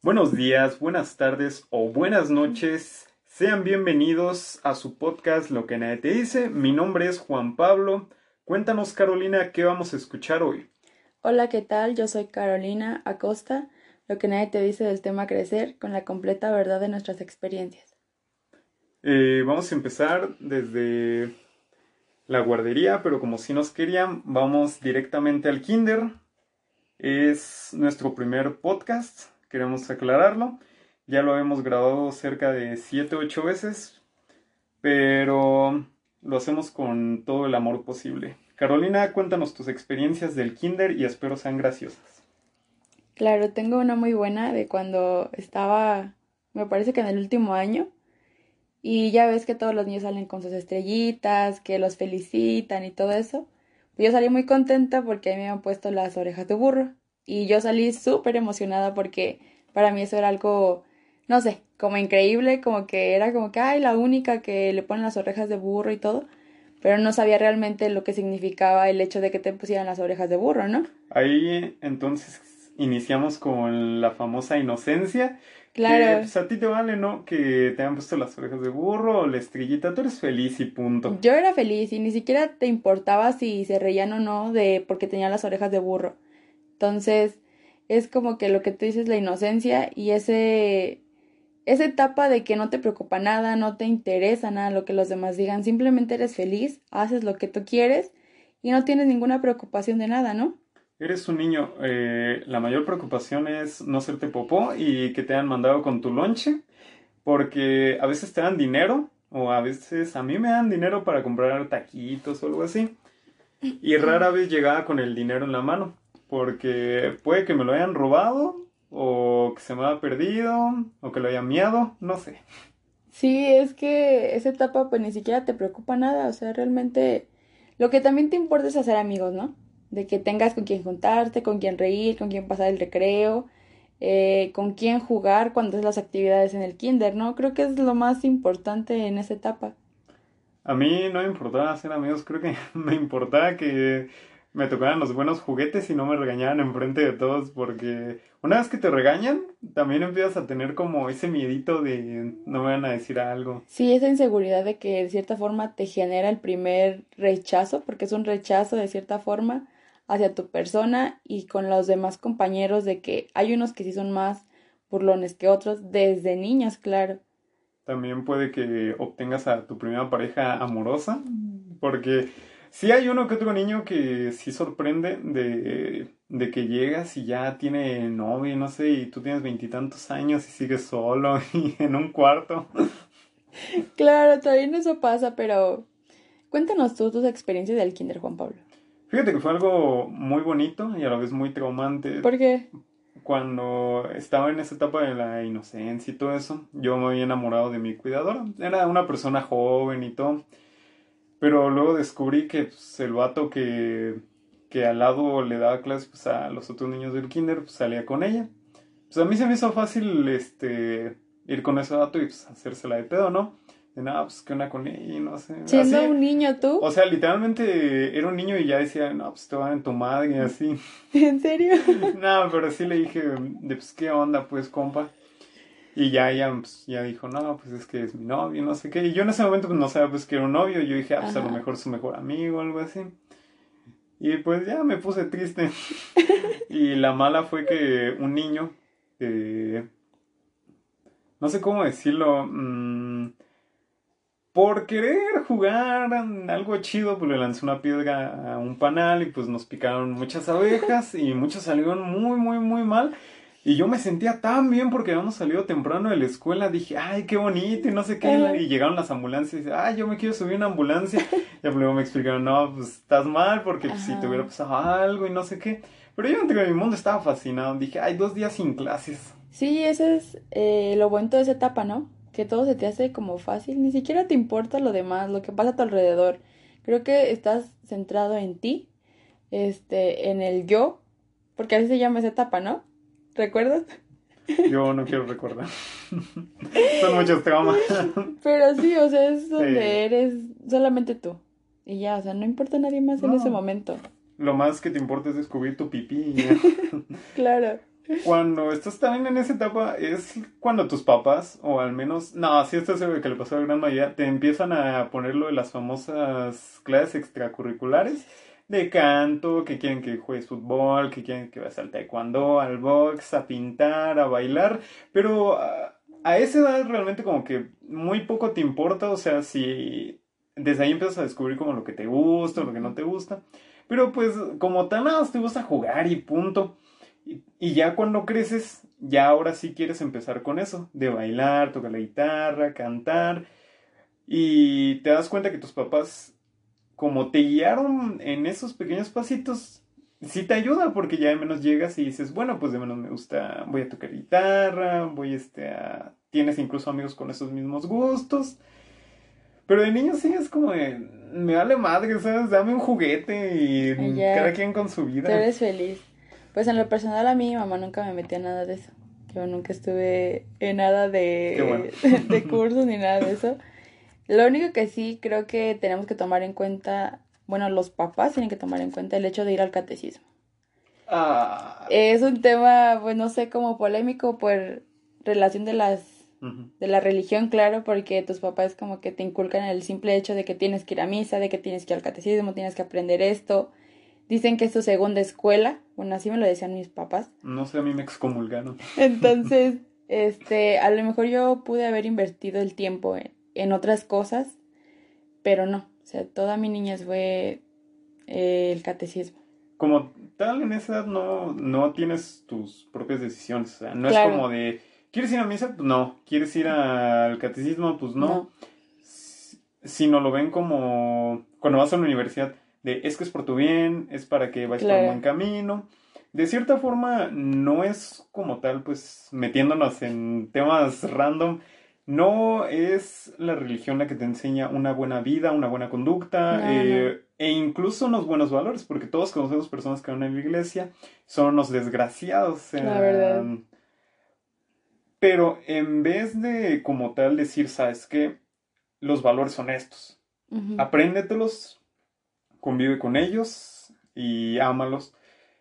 Buenos días, buenas tardes o buenas noches. Sean bienvenidos a su podcast Lo que nadie te dice. Mi nombre es Juan Pablo. Cuéntanos, Carolina, ¿qué vamos a escuchar hoy? Hola, ¿qué tal? Yo soy Carolina Acosta. Lo que nadie te dice del tema crecer con la completa verdad de nuestras experiencias. Eh, vamos a empezar desde la guardería, pero como si nos querían, vamos directamente al kinder. Es nuestro primer podcast, queremos aclararlo. Ya lo hemos grabado cerca de 7 o 8 veces, pero lo hacemos con todo el amor posible. Carolina, cuéntanos tus experiencias del kinder y espero sean graciosas. Claro, tengo una muy buena de cuando estaba, me parece que en el último año, y ya ves que todos los niños salen con sus estrellitas, que los felicitan y todo eso. Yo salí muy contenta porque me habían puesto las orejas de burro. Y yo salí súper emocionada porque para mí eso era algo, no sé, como increíble, como que era como que, ay, la única que le ponen las orejas de burro y todo. Pero no sabía realmente lo que significaba el hecho de que te pusieran las orejas de burro, ¿no? Ahí entonces iniciamos con la famosa inocencia Claro. pues a ti te vale, ¿no? Que te han puesto las orejas de burro o la estrellita, tú eres feliz y punto. Yo era feliz y ni siquiera te importaba si se reían o no de porque tenía las orejas de burro. Entonces, es como que lo que tú dices, la inocencia y ese esa etapa de que no te preocupa nada, no te interesa nada lo que los demás digan, simplemente eres feliz, haces lo que tú quieres y no tienes ninguna preocupación de nada, ¿no? Eres un niño, eh, la mayor preocupación es no hacerte popó y que te hayan mandado con tu lonche, porque a veces te dan dinero o a veces a mí me dan dinero para comprar taquitos o algo así. Y rara vez llegaba con el dinero en la mano, porque puede que me lo hayan robado o que se me haya perdido o que lo hayan miado, no sé. Sí, es que esa etapa pues ni siquiera te preocupa nada, o sea, realmente lo que también te importa es hacer amigos, ¿no? de que tengas con quien juntarte, con quien reír, con quien pasar el recreo, eh, con quien jugar cuando es las actividades en el kinder, ¿no? Creo que es lo más importante en esa etapa. A mí no me importaba hacer amigos, creo que me importaba que me tocaran los buenos juguetes y no me regañaran enfrente de todos, porque una vez que te regañan, también empiezas a tener como ese miedito de no me van a decir algo. Sí, esa inseguridad de que de cierta forma te genera el primer rechazo, porque es un rechazo de cierta forma hacia tu persona y con los demás compañeros de que hay unos que sí son más burlones que otros desde niños, claro. También puede que obtengas a tu primera pareja amorosa, porque sí hay uno que otro niño que sí sorprende de, de que llegas y ya tiene novio, no sé, y tú tienes veintitantos años y sigues solo y en un cuarto. Claro, también eso pasa, pero cuéntanos tú tus experiencias del kinder, Juan Pablo. Fíjate que fue algo muy bonito y a la vez muy traumante. ¿Por qué? Cuando estaba en esa etapa de la inocencia y todo eso, yo me había enamorado de mi cuidadora. Era una persona joven y todo. Pero luego descubrí que pues, el vato que, que al lado le daba clases pues, a los otros niños del kinder, pues, salía con ella. Pues a mí se me hizo fácil este, ir con ese vato y pues, hacérsela de pedo, ¿no? de nada, pues que una con ella, no sé. Siendo un niño tú. O sea, literalmente era un niño y ya decía, no, pues te van en tu madre y así. ¿En serio? no, pero sí le dije, de pues qué onda, pues compa. Y ya ella pues, ya dijo, no, pues es que es mi novio, no sé qué. Y yo en ese momento pues no sabía pues que era un novio. Yo dije, ah, pues a lo mejor su mejor amigo algo así. Y pues ya me puse triste. y la mala fue que un niño, eh, no sé cómo decirlo, mmm, por querer jugar algo chido, pues le lancé una piedra a un panal y pues nos picaron muchas abejas y muchos salieron muy, muy, muy mal. Y yo me sentía tan bien porque habíamos salido temprano de la escuela. Dije, ay, qué bonito y no sé qué. Y llegaron las ambulancias y dice, ay, yo me quiero subir a una ambulancia. Y luego me explicaron, no, pues estás mal porque si te hubiera pasado algo y no sé qué. Pero yo entre mi mundo estaba fascinado. Dije, ay, dos días sin clases. Sí, eso es eh, lo bueno de esa etapa, ¿no? que todo se te hace como fácil, ni siquiera te importa lo demás, lo que pasa a tu alrededor. Creo que estás centrado en ti, este, en el yo, porque así se llama esa etapa, ¿no? ¿Recuerdas? Yo no quiero recordar. Son muchos traumas. Pero sí, o sea, es donde eres solamente tú. Y ya, o sea, no importa nadie más en ese momento. Lo más que te importa es descubrir tu pipí. claro. cuando estás también en esa etapa es cuando tus papás, o al menos, no, si esto es lo que le pasó a la gran mayoría, te empiezan a ponerlo de las famosas clases extracurriculares de canto, que quieren que juegues fútbol, que quieren que vayas al taekwondo, al box, a pintar, a bailar, pero a, a esa edad realmente como que muy poco te importa, o sea, si desde ahí empiezas a descubrir como lo que te gusta, lo que no te gusta, pero pues como tal nada te gusta jugar y punto. Y, ya cuando creces, ya ahora sí quieres empezar con eso, de bailar, tocar la guitarra, cantar, y te das cuenta que tus papás como te guiaron en esos pequeños pasitos, sí te ayuda porque ya de menos llegas y dices, bueno, pues de menos me gusta, voy a tocar guitarra, voy este a... Tienes incluso amigos con esos mismos gustos. Pero de niño sí es como de, me vale madre, ¿sabes? Dame un juguete y cada quien con su vida. Tú eres feliz. Pues en lo personal a mí, mi mamá nunca me metía nada de eso. Yo nunca estuve en nada de, de cursos ni nada de eso. Lo único que sí creo que tenemos que tomar en cuenta, bueno, los papás tienen que tomar en cuenta el hecho de ir al catecismo. Ah. Es un tema, pues no sé, como polémico por relación de las de la religión, claro, porque tus papás como que te inculcan el simple hecho de que tienes que ir a misa, de que tienes que ir al catecismo, tienes que aprender esto. Dicen que es tu segunda escuela, bueno, así me lo decían mis papás. No sé, a mí me excomulgaron. Entonces, este, a lo mejor yo pude haber invertido el tiempo en, en otras cosas, pero no, o sea, toda mi niñez fue eh, el catecismo. Como tal, en esa edad no, no tienes tus propias decisiones, o sea, no es como de, ¿quieres ir a misa? Pues no, ¿quieres ir al catecismo? Pues no. Si no lo ven como cuando vas a la universidad, de es que es por tu bien, es para que vayas por un buen camino. De cierta forma, no es como tal, pues metiéndonos en temas random, no es la religión la que te enseña una buena vida, una buena conducta eh, e incluso unos buenos valores, porque todos conocemos personas que van a la iglesia, son unos desgraciados. la verdad. Pero en vez de como tal decir, ¿sabes qué? Los valores son estos. Apréndetelos, convive con ellos y ámalos.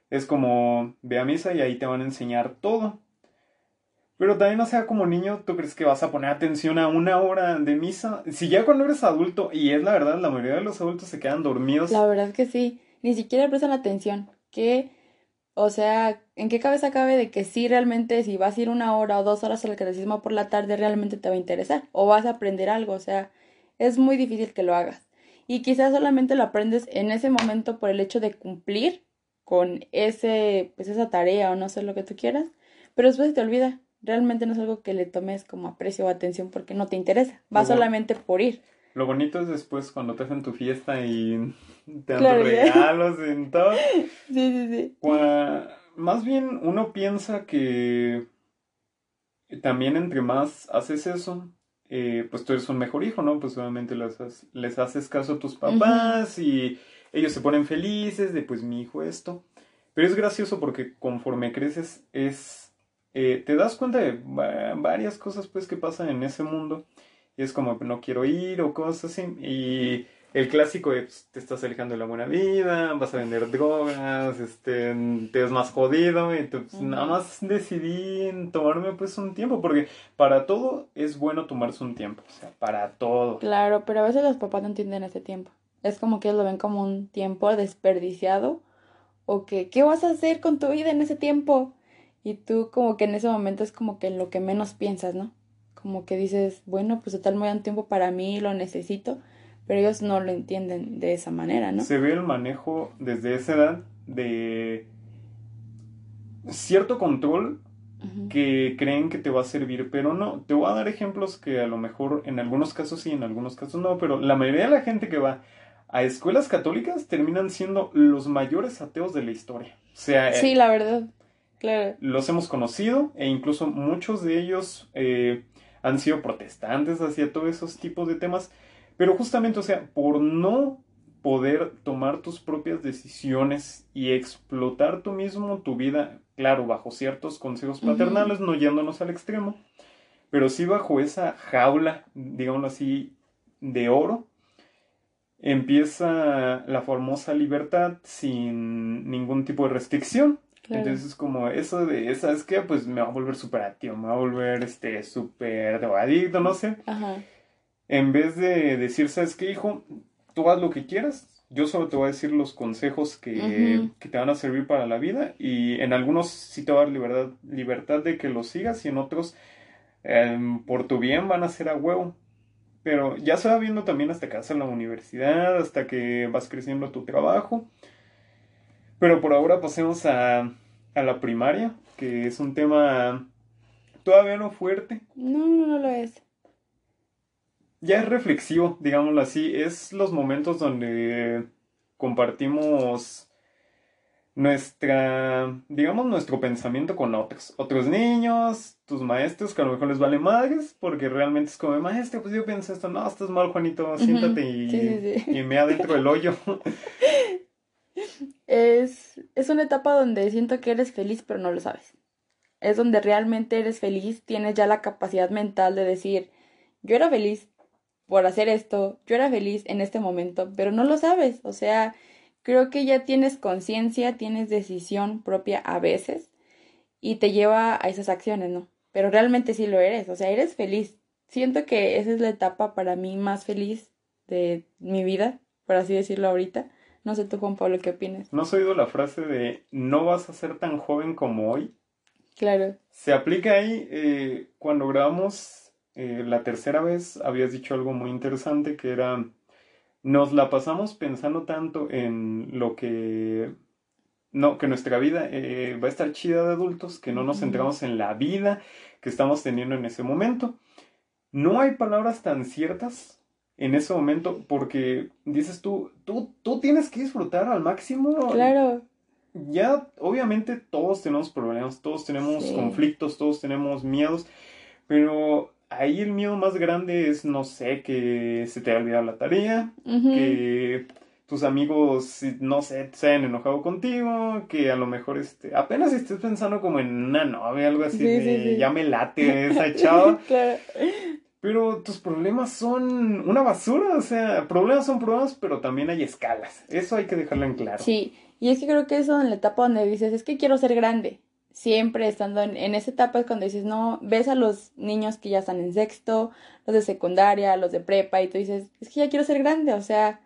Es como ve a misa y ahí te van a enseñar todo. Pero también, o sea, como niño, ¿tú crees que vas a poner atención a una hora de misa? Si ya cuando eres adulto, y es la verdad, la mayoría de los adultos se quedan dormidos. La verdad que sí, ni siquiera prestan atención. ¿Qué? O sea, ¿en qué cabeza cabe de que sí realmente si vas a ir una hora o dos horas al catecismo por la tarde realmente te va a interesar? O vas a aprender algo, o sea, es muy difícil que lo hagas. Y quizás solamente lo aprendes en ese momento por el hecho de cumplir con ese, pues esa tarea o no sé lo que tú quieras, pero después te olvida realmente no es algo que le tomes como aprecio o atención porque no te interesa, va solamente por ir. Lo bonito es después cuando te hacen tu fiesta y te dan regalos y todo. Sí, sí, sí. más bien uno piensa que también entre más haces eso, eh, pues tú eres un mejor hijo, ¿no? Pues obviamente les, les haces caso a tus papás y ellos se ponen felices de pues mi hijo esto. Pero es gracioso porque conforme creces es eh, te das cuenta de varias cosas pues que pasan en ese mundo y es como no quiero ir o cosas así y el clásico es te estás alejando de la buena vida, vas a vender drogas, este, te ves más jodido y pues, nada más decidí tomarme pues un tiempo porque para todo es bueno tomarse un tiempo, o sea, para todo. Claro, pero a veces los papás no entienden ese tiempo. Es como que ellos lo ven como un tiempo desperdiciado o que ¿qué vas a hacer con tu vida en ese tiempo? Y tú como que en ese momento es como que lo que menos piensas, ¿no? Como que dices, bueno, pues total me dan tiempo para mí, lo necesito, pero ellos no lo entienden de esa manera, ¿no? Se ve el manejo desde esa edad de cierto control que creen que te va a servir, pero no. Te voy a dar ejemplos que a lo mejor en algunos casos sí, en algunos casos no, pero la mayoría de la gente que va a escuelas católicas terminan siendo los mayores ateos de la historia. O sea, sí, la verdad. Los hemos conocido e incluso muchos de ellos eh, han sido protestantes hacia todos esos tipos de temas. Pero justamente, o sea, por no poder tomar tus propias decisiones y explotar tú mismo tu vida, claro, bajo ciertos consejos paternales, no yéndonos al extremo, pero sí bajo esa jaula, digámoslo así, de oro, empieza la famosa libertad sin ningún tipo de restricción. Entonces es como eso de, ¿sabes qué? Pues me va a volver súper activo, me va a volver este súper adicto, no sé. Ajá. En vez de decir, ¿sabes qué, hijo? Tú haz lo que quieras, yo solo te voy a decir los consejos que, que, te van a servir para la vida y en algunos sí te va a dar libertad, libertad de que los sigas y en otros em, por tu bien van a ser a huevo. Pero ya se va viendo también hasta que vas a la universidad, hasta que vas creciendo tu trabajo. Pero por ahora pasemos a, a la primaria, que es un tema todavía no fuerte. No, no, no lo es. Ya es reflexivo, digámoslo así. Es los momentos donde compartimos nuestra, digamos, nuestro pensamiento con otros. Otros niños, tus maestros, que a lo mejor les vale madres, porque realmente es como, maestro, pues yo pienso esto, no, estás mal, Juanito, siéntate y, y me adentro del hoyo. Es, es una etapa donde siento que eres feliz, pero no lo sabes. Es donde realmente eres feliz, tienes ya la capacidad mental de decir, yo era feliz por hacer esto, yo era feliz en este momento, pero no lo sabes. O sea, creo que ya tienes conciencia, tienes decisión propia a veces y te lleva a esas acciones, ¿no? Pero realmente sí lo eres, o sea, eres feliz. Siento que esa es la etapa para mí más feliz de mi vida, por así decirlo ahorita no sé tú, Juan Pablo, ¿qué opinas? ¿No has oído la frase de no vas a ser tan joven como hoy? Claro. Se aplica ahí eh, cuando grabamos eh, la tercera vez, habías dicho algo muy interesante que era, nos la pasamos pensando tanto en lo que, no, que nuestra vida eh, va a estar chida de adultos, que no nos centramos en la vida que estamos teniendo en ese momento. No hay palabras tan ciertas en ese momento porque dices tú, tú, tú tienes que disfrutar al máximo. Claro. Ya, obviamente todos tenemos problemas, todos tenemos conflictos, todos tenemos miedos, pero ahí el miedo más grande es, no sé, que se te haya olvidado la tarea, que tus amigos, no sé, se hayan enojado contigo, que a lo mejor este, apenas estés pensando como en una novia, algo así, de ya me late esa chava. claro. Pero tus problemas son una basura, o sea, problemas son problemas, pero también hay escalas. Eso hay que dejarlo en claro. Sí, y es que creo que eso en la etapa donde dices, es que quiero ser grande. Siempre estando en, en esa etapa es cuando dices, no, ves a los niños que ya están en sexto, los de secundaria, los de prepa, y tú dices, es que ya quiero ser grande, o sea,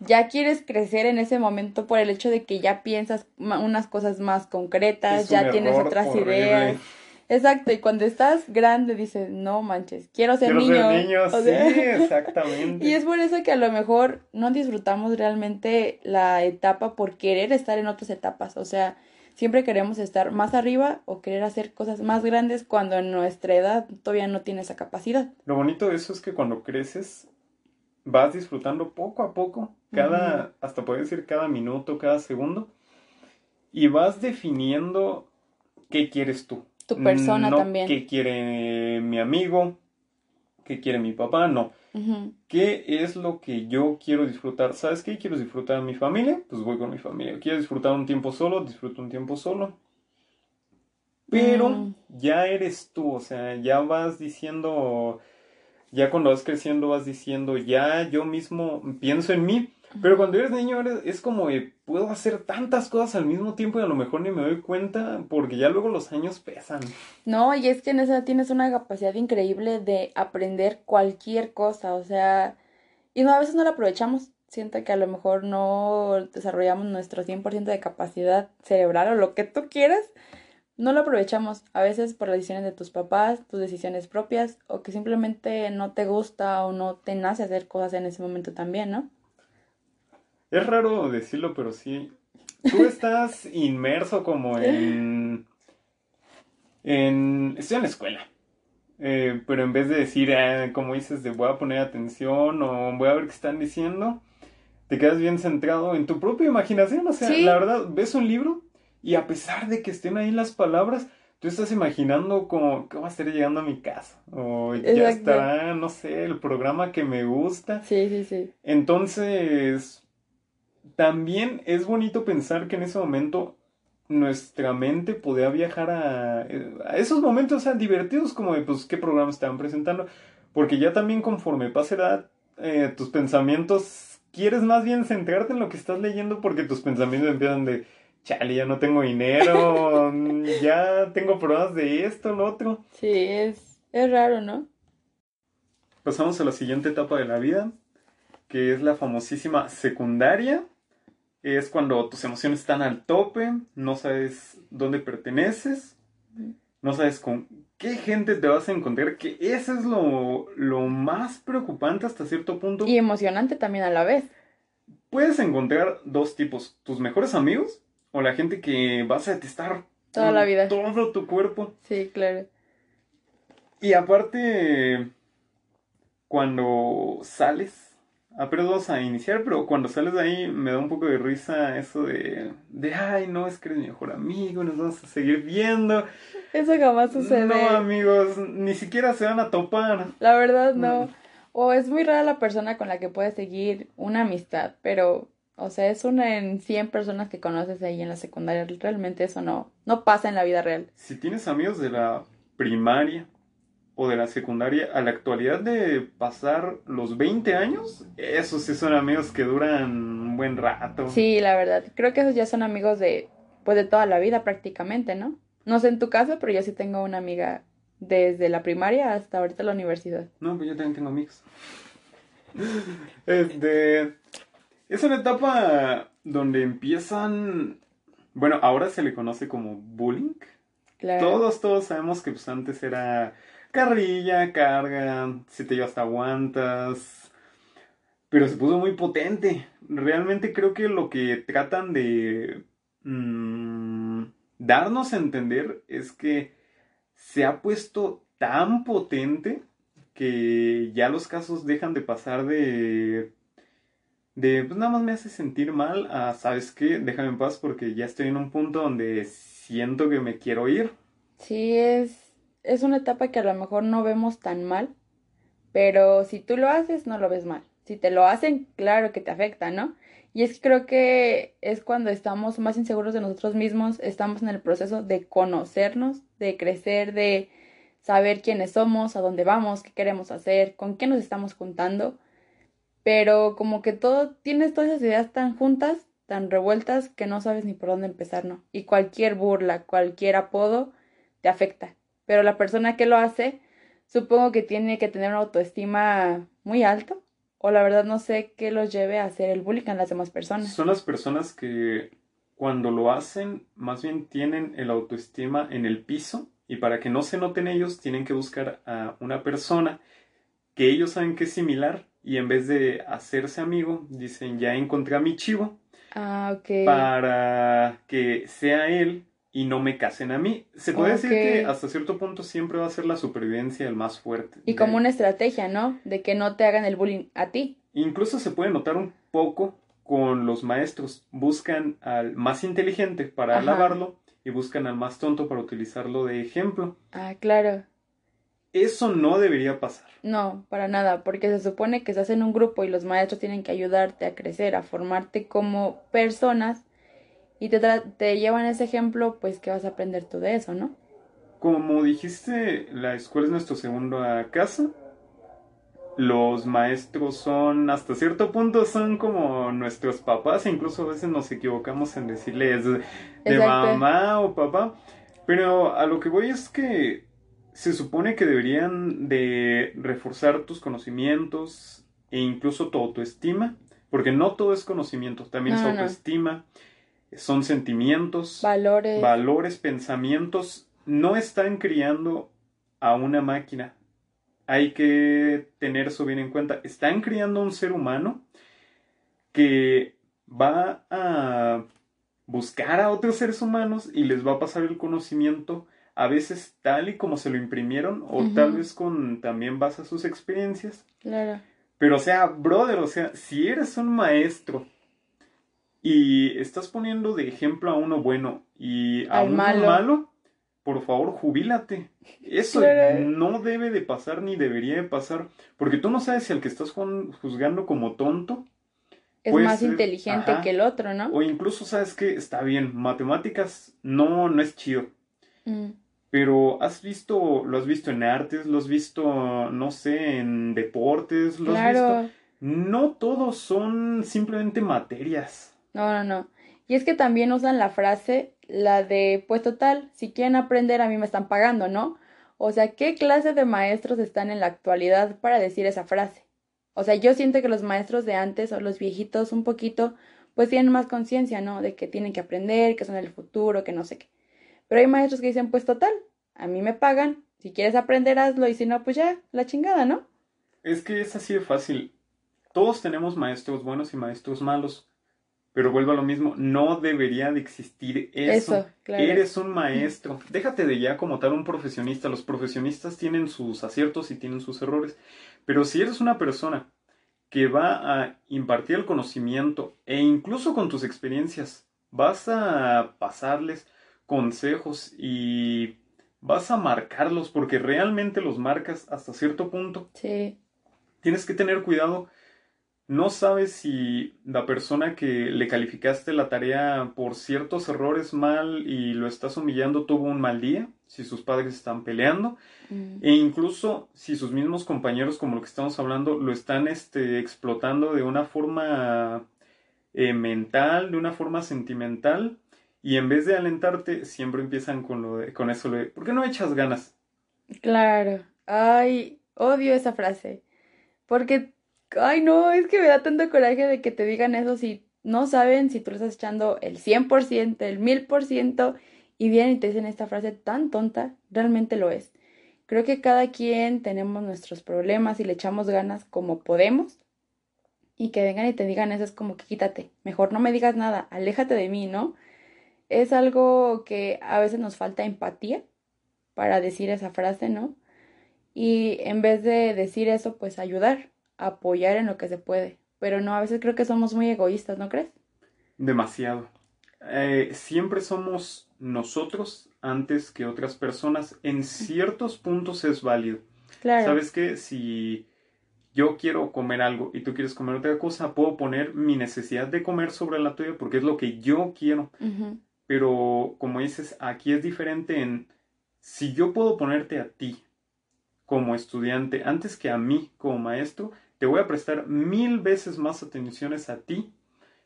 ya quieres crecer en ese momento por el hecho de que ya piensas unas cosas más concretas, ya tienes otras ideas Exacto, y cuando estás grande dices, no manches, quiero ser niño. Ser niño, sí, exactamente. Y es por eso que a lo mejor no disfrutamos realmente la etapa por querer estar en otras etapas. O sea, siempre queremos estar más arriba o querer hacer cosas más grandes cuando en nuestra edad todavía no tiene esa capacidad. Lo bonito de eso es que cuando creces vas disfrutando poco a poco, cada, hasta puedes decir cada minuto, cada segundo, y vas definiendo qué quieres tú tu persona también. ¿Qué quiere mi amigo? ¿Qué quiere mi papá? No. ¿Qué es lo que yo quiero disfrutar? ¿Sabes qué? ¿Quiero disfrutar a mi familia? Pues voy con mi familia. ¿Quiero disfrutar un tiempo solo? Disfruto un tiempo solo. Pero mm. ya eres tú, o sea, ya vas diciendo, ya cuando vas creciendo vas diciendo, ya yo mismo pienso en mí pero cuando eres niño es como, puedo hacer tantas cosas al mismo tiempo y a lo mejor ni me doy cuenta porque ya luego los años pesan. No, y es que en esa tienes una capacidad increíble de aprender cualquier cosa, o sea, y no, a veces no la aprovechamos. Siento que a lo mejor no desarrollamos nuestro 100% de capacidad cerebral o lo que tú quieras, no lo aprovechamos. A veces por las decisiones de tus papás, tus decisiones propias, o que simplemente no te gusta o no te nace hacer cosas en ese momento también, ¿no? Es raro decirlo, pero sí. Tú estás inmerso como en. en estoy en la escuela. Eh, pero en vez de decir, ah, como dices, de voy a poner atención o voy a ver qué están diciendo, te quedas bien centrado en tu propia imaginación. O sea, la verdad, ves un libro y a pesar de que estén ahí las palabras, tú estás imaginando como que va a estar llegando a mi casa. O ya estará, no sé, el programa que me gusta. Sí, sí, sí. Entonces, también es bonito pensar que en ese momento nuestra mente podía viajar a, esos momentos o divertidos como de pues qué programas estaban presentando porque ya también conforme pase edad eh, tus pensamientos quieres más bien centrarte en lo que estás leyendo porque tus pensamientos empiezan de chale, ya no tengo dinero, ya tengo problemas de esto, lo otro. Sí, es, es raro, ¿no? Pasamos a la siguiente etapa de la vida, que es la famosísima secundaria. Es cuando tus emociones están al tope, no sabes dónde perteneces, no sabes con qué gente te vas a encontrar, que eso es lo, lo más preocupante hasta cierto punto. Y emocionante también a la vez. Puedes encontrar dos tipos, tus mejores amigos o la gente que vas a detestar Toda la vida. todo tu cuerpo. Sí, claro. Y aparte, cuando sales, apenas a iniciar, pero cuando sales de ahí me da un poco de risa eso de, de ay, no, es que eres mi mejor amigo, nos vamos a seguir viendo. Eso jamás sucede. No, amigos, ni siquiera se van a topar. La verdad, no. O es muy rara la persona con la que puedes seguir una amistad, pero, o sea, es una en 100 personas que conoces ahí en la secundaria. Realmente eso no, no pasa en la vida real. Si tienes amigos de la primaria o de la secundaria, a la actualidad de pasar los 20 años, esos sí son amigos que duran un buen rato. Sí, la verdad. Creo que esos ya son amigos de, pues, de toda la vida prácticamente, ¿no? No sé en tu caso, pero yo sí tengo una amiga desde la primaria hasta ahorita la universidad. No, pues yo también tengo amigos. Este. Es una etapa donde empiezan. Bueno, ahora se le conoce como bullying. Claro. Todos, todos sabemos que pues antes era carrilla, carga, si te llevas aguantas. Pero se puso muy potente. Realmente creo que lo que tratan de mm, darnos a entender es que se ha puesto tan potente que ya los casos dejan de pasar de de pues nada más me hace sentir mal a sabes qué déjame en paz porque ya estoy en un punto donde siento que me quiero ir Sí, es, es una etapa que a lo mejor no vemos tan mal, pero si tú lo haces, no lo ves mal. Si te lo hacen, claro que te afecta, ¿no? Y es que creo que es cuando estamos más inseguros de nosotros mismos, estamos en el proceso de conocernos, de crecer, de saber quiénes somos, a dónde vamos, qué queremos hacer, con qué nos estamos juntando. Pero como que todo, tienes todas esas ideas tan juntas, tan revueltas, que no sabes ni por dónde empezar, ¿no? Y cualquier burla, cualquier apodo, te afecta. Pero la persona que lo hace, supongo que tiene que tener una autoestima muy alto. O la verdad no sé qué los lleve a hacer el bullying a las demás personas. son las personas que cuando lo hacen más bien tienen el autoestima en el piso y para que no se noten ellos tienen que buscar a una persona que ellos saben que es similar y en vez de hacerse amigo dicen ya encontré a mi chivo Ah, ok. para que sea él y no me casen a mí. Se puede decir que hasta cierto punto siempre va a ser la supervivencia el más fuerte. Y como una estrategia, ¿no? De que no te hagan el bullying a ti. Incluso se puede notar un poco con los maestros. Buscan al más inteligente para Ajá. alabarlo y buscan al más tonto para utilizarlo de ejemplo. Ah, claro. Eso no debería pasar. No, para nada, porque se supone que estás en un grupo y los maestros tienen que ayudarte a crecer, a formarte como personas y te, te llevan ese ejemplo, pues que vas a aprender tú de eso, ¿no? Como dijiste, la escuela es nuestra segunda casa. Los maestros son, hasta cierto punto, son como nuestros papás. e Incluso a veces nos equivocamos en decirles de Exacto. mamá o papá. Pero a lo que voy es que se supone que deberían de reforzar tus conocimientos e incluso tu autoestima. Porque no todo es conocimiento, también es no. Son sentimientos Valores. valores, pensamientos, no están criando a una máquina. Hay que tener eso bien en cuenta. Están criando a un ser humano que va a buscar a otros seres humanos y les va a pasar el conocimiento a veces tal y como se lo imprimieron o tal vez con también base a sus experiencias. Claro. Pero, o sea, brother, o sea, si eres un maestro y estás poniendo de ejemplo a uno bueno y a Al uno malo. malo. por favor, jubílate. Eso Claro. no debe de pasar ni debería de pasar, porque tú no sabes si al que estás juzgando como tonto Es Puede más ser, inteligente ajá. que el otro, ¿no? o incluso sabes que está bien, matemáticas no no es chido. Mm, Pero has visto, lo has visto en artes, lo has visto, no sé, en deportes, lo has visto. Claro. No todos son simplemente materias. No, no, no. Y es que también usan la frase, la de, pues total, si quieren aprender a mí me están pagando, ¿no? O sea, ¿qué clase de maestros están en la actualidad para decir esa frase? O sea, yo siento que los maestros de antes o los viejitos un poquito, pues tienen más conciencia, ¿no? De que tienen que aprender, que son el futuro, que no sé qué. Pero hay maestros que dicen, pues total, a mí me pagan, si quieres aprender hazlo y si no, pues ya, la chingada, ¿no? Es que es así de fácil. Todos tenemos maestros buenos y maestros malos. Pero vuelvo a lo mismo, no debería de existir eso. eso claro. Eres un maestro. Déjate de ya como tal un profesionista. Los profesionistas tienen sus aciertos y tienen sus errores. Pero si eres una persona que va a impartir el conocimiento e incluso con tus experiencias vas a pasarles consejos y vas a marcarlos porque realmente los marcas hasta cierto punto. Sí. Tienes que tener cuidado no sabes si la persona que le calificaste la tarea por ciertos errores mal y lo estás humillando tuvo un mal día, si sus padres están peleando, mm. e incluso si sus mismos compañeros, como lo que estamos hablando, lo están este, explotando de una forma eh, mental, de una forma sentimental, y en vez de alentarte, siempre empiezan con, lo de, con eso de, ¿por qué no echas ganas? Claro, ay, odio esa frase, porque Ay, no, es que me da tanto coraje de que te digan eso si no saben si tú le estás echando el 100%, el 1000% y vienen y te dicen esta frase tan tonta, realmente lo es. Creo que cada quien tenemos nuestros problemas y le echamos ganas como podemos y que vengan y te digan eso es como que quítate, mejor no me digas nada, aléjate de mí, ¿no? Es algo que a veces nos falta empatía para decir esa frase, ¿no? Y en vez de decir eso, pues ayudar, apoyar en lo que se puede. Pero no, a veces creo que somos muy egoístas, ¿no crees? Demasiado. Eh, siempre somos nosotros antes que otras personas. En ciertos puntos es válido. Claro. ¿Sabes qué? Si yo quiero comer algo y tú quieres comer otra cosa, puedo poner mi necesidad de comer sobre la tuya porque es lo que yo quiero. Pero como dices, aquí es diferente en si yo puedo ponerte a ti como estudiante antes que a mí como maestro, te voy a prestar mil veces más atenciones a ti,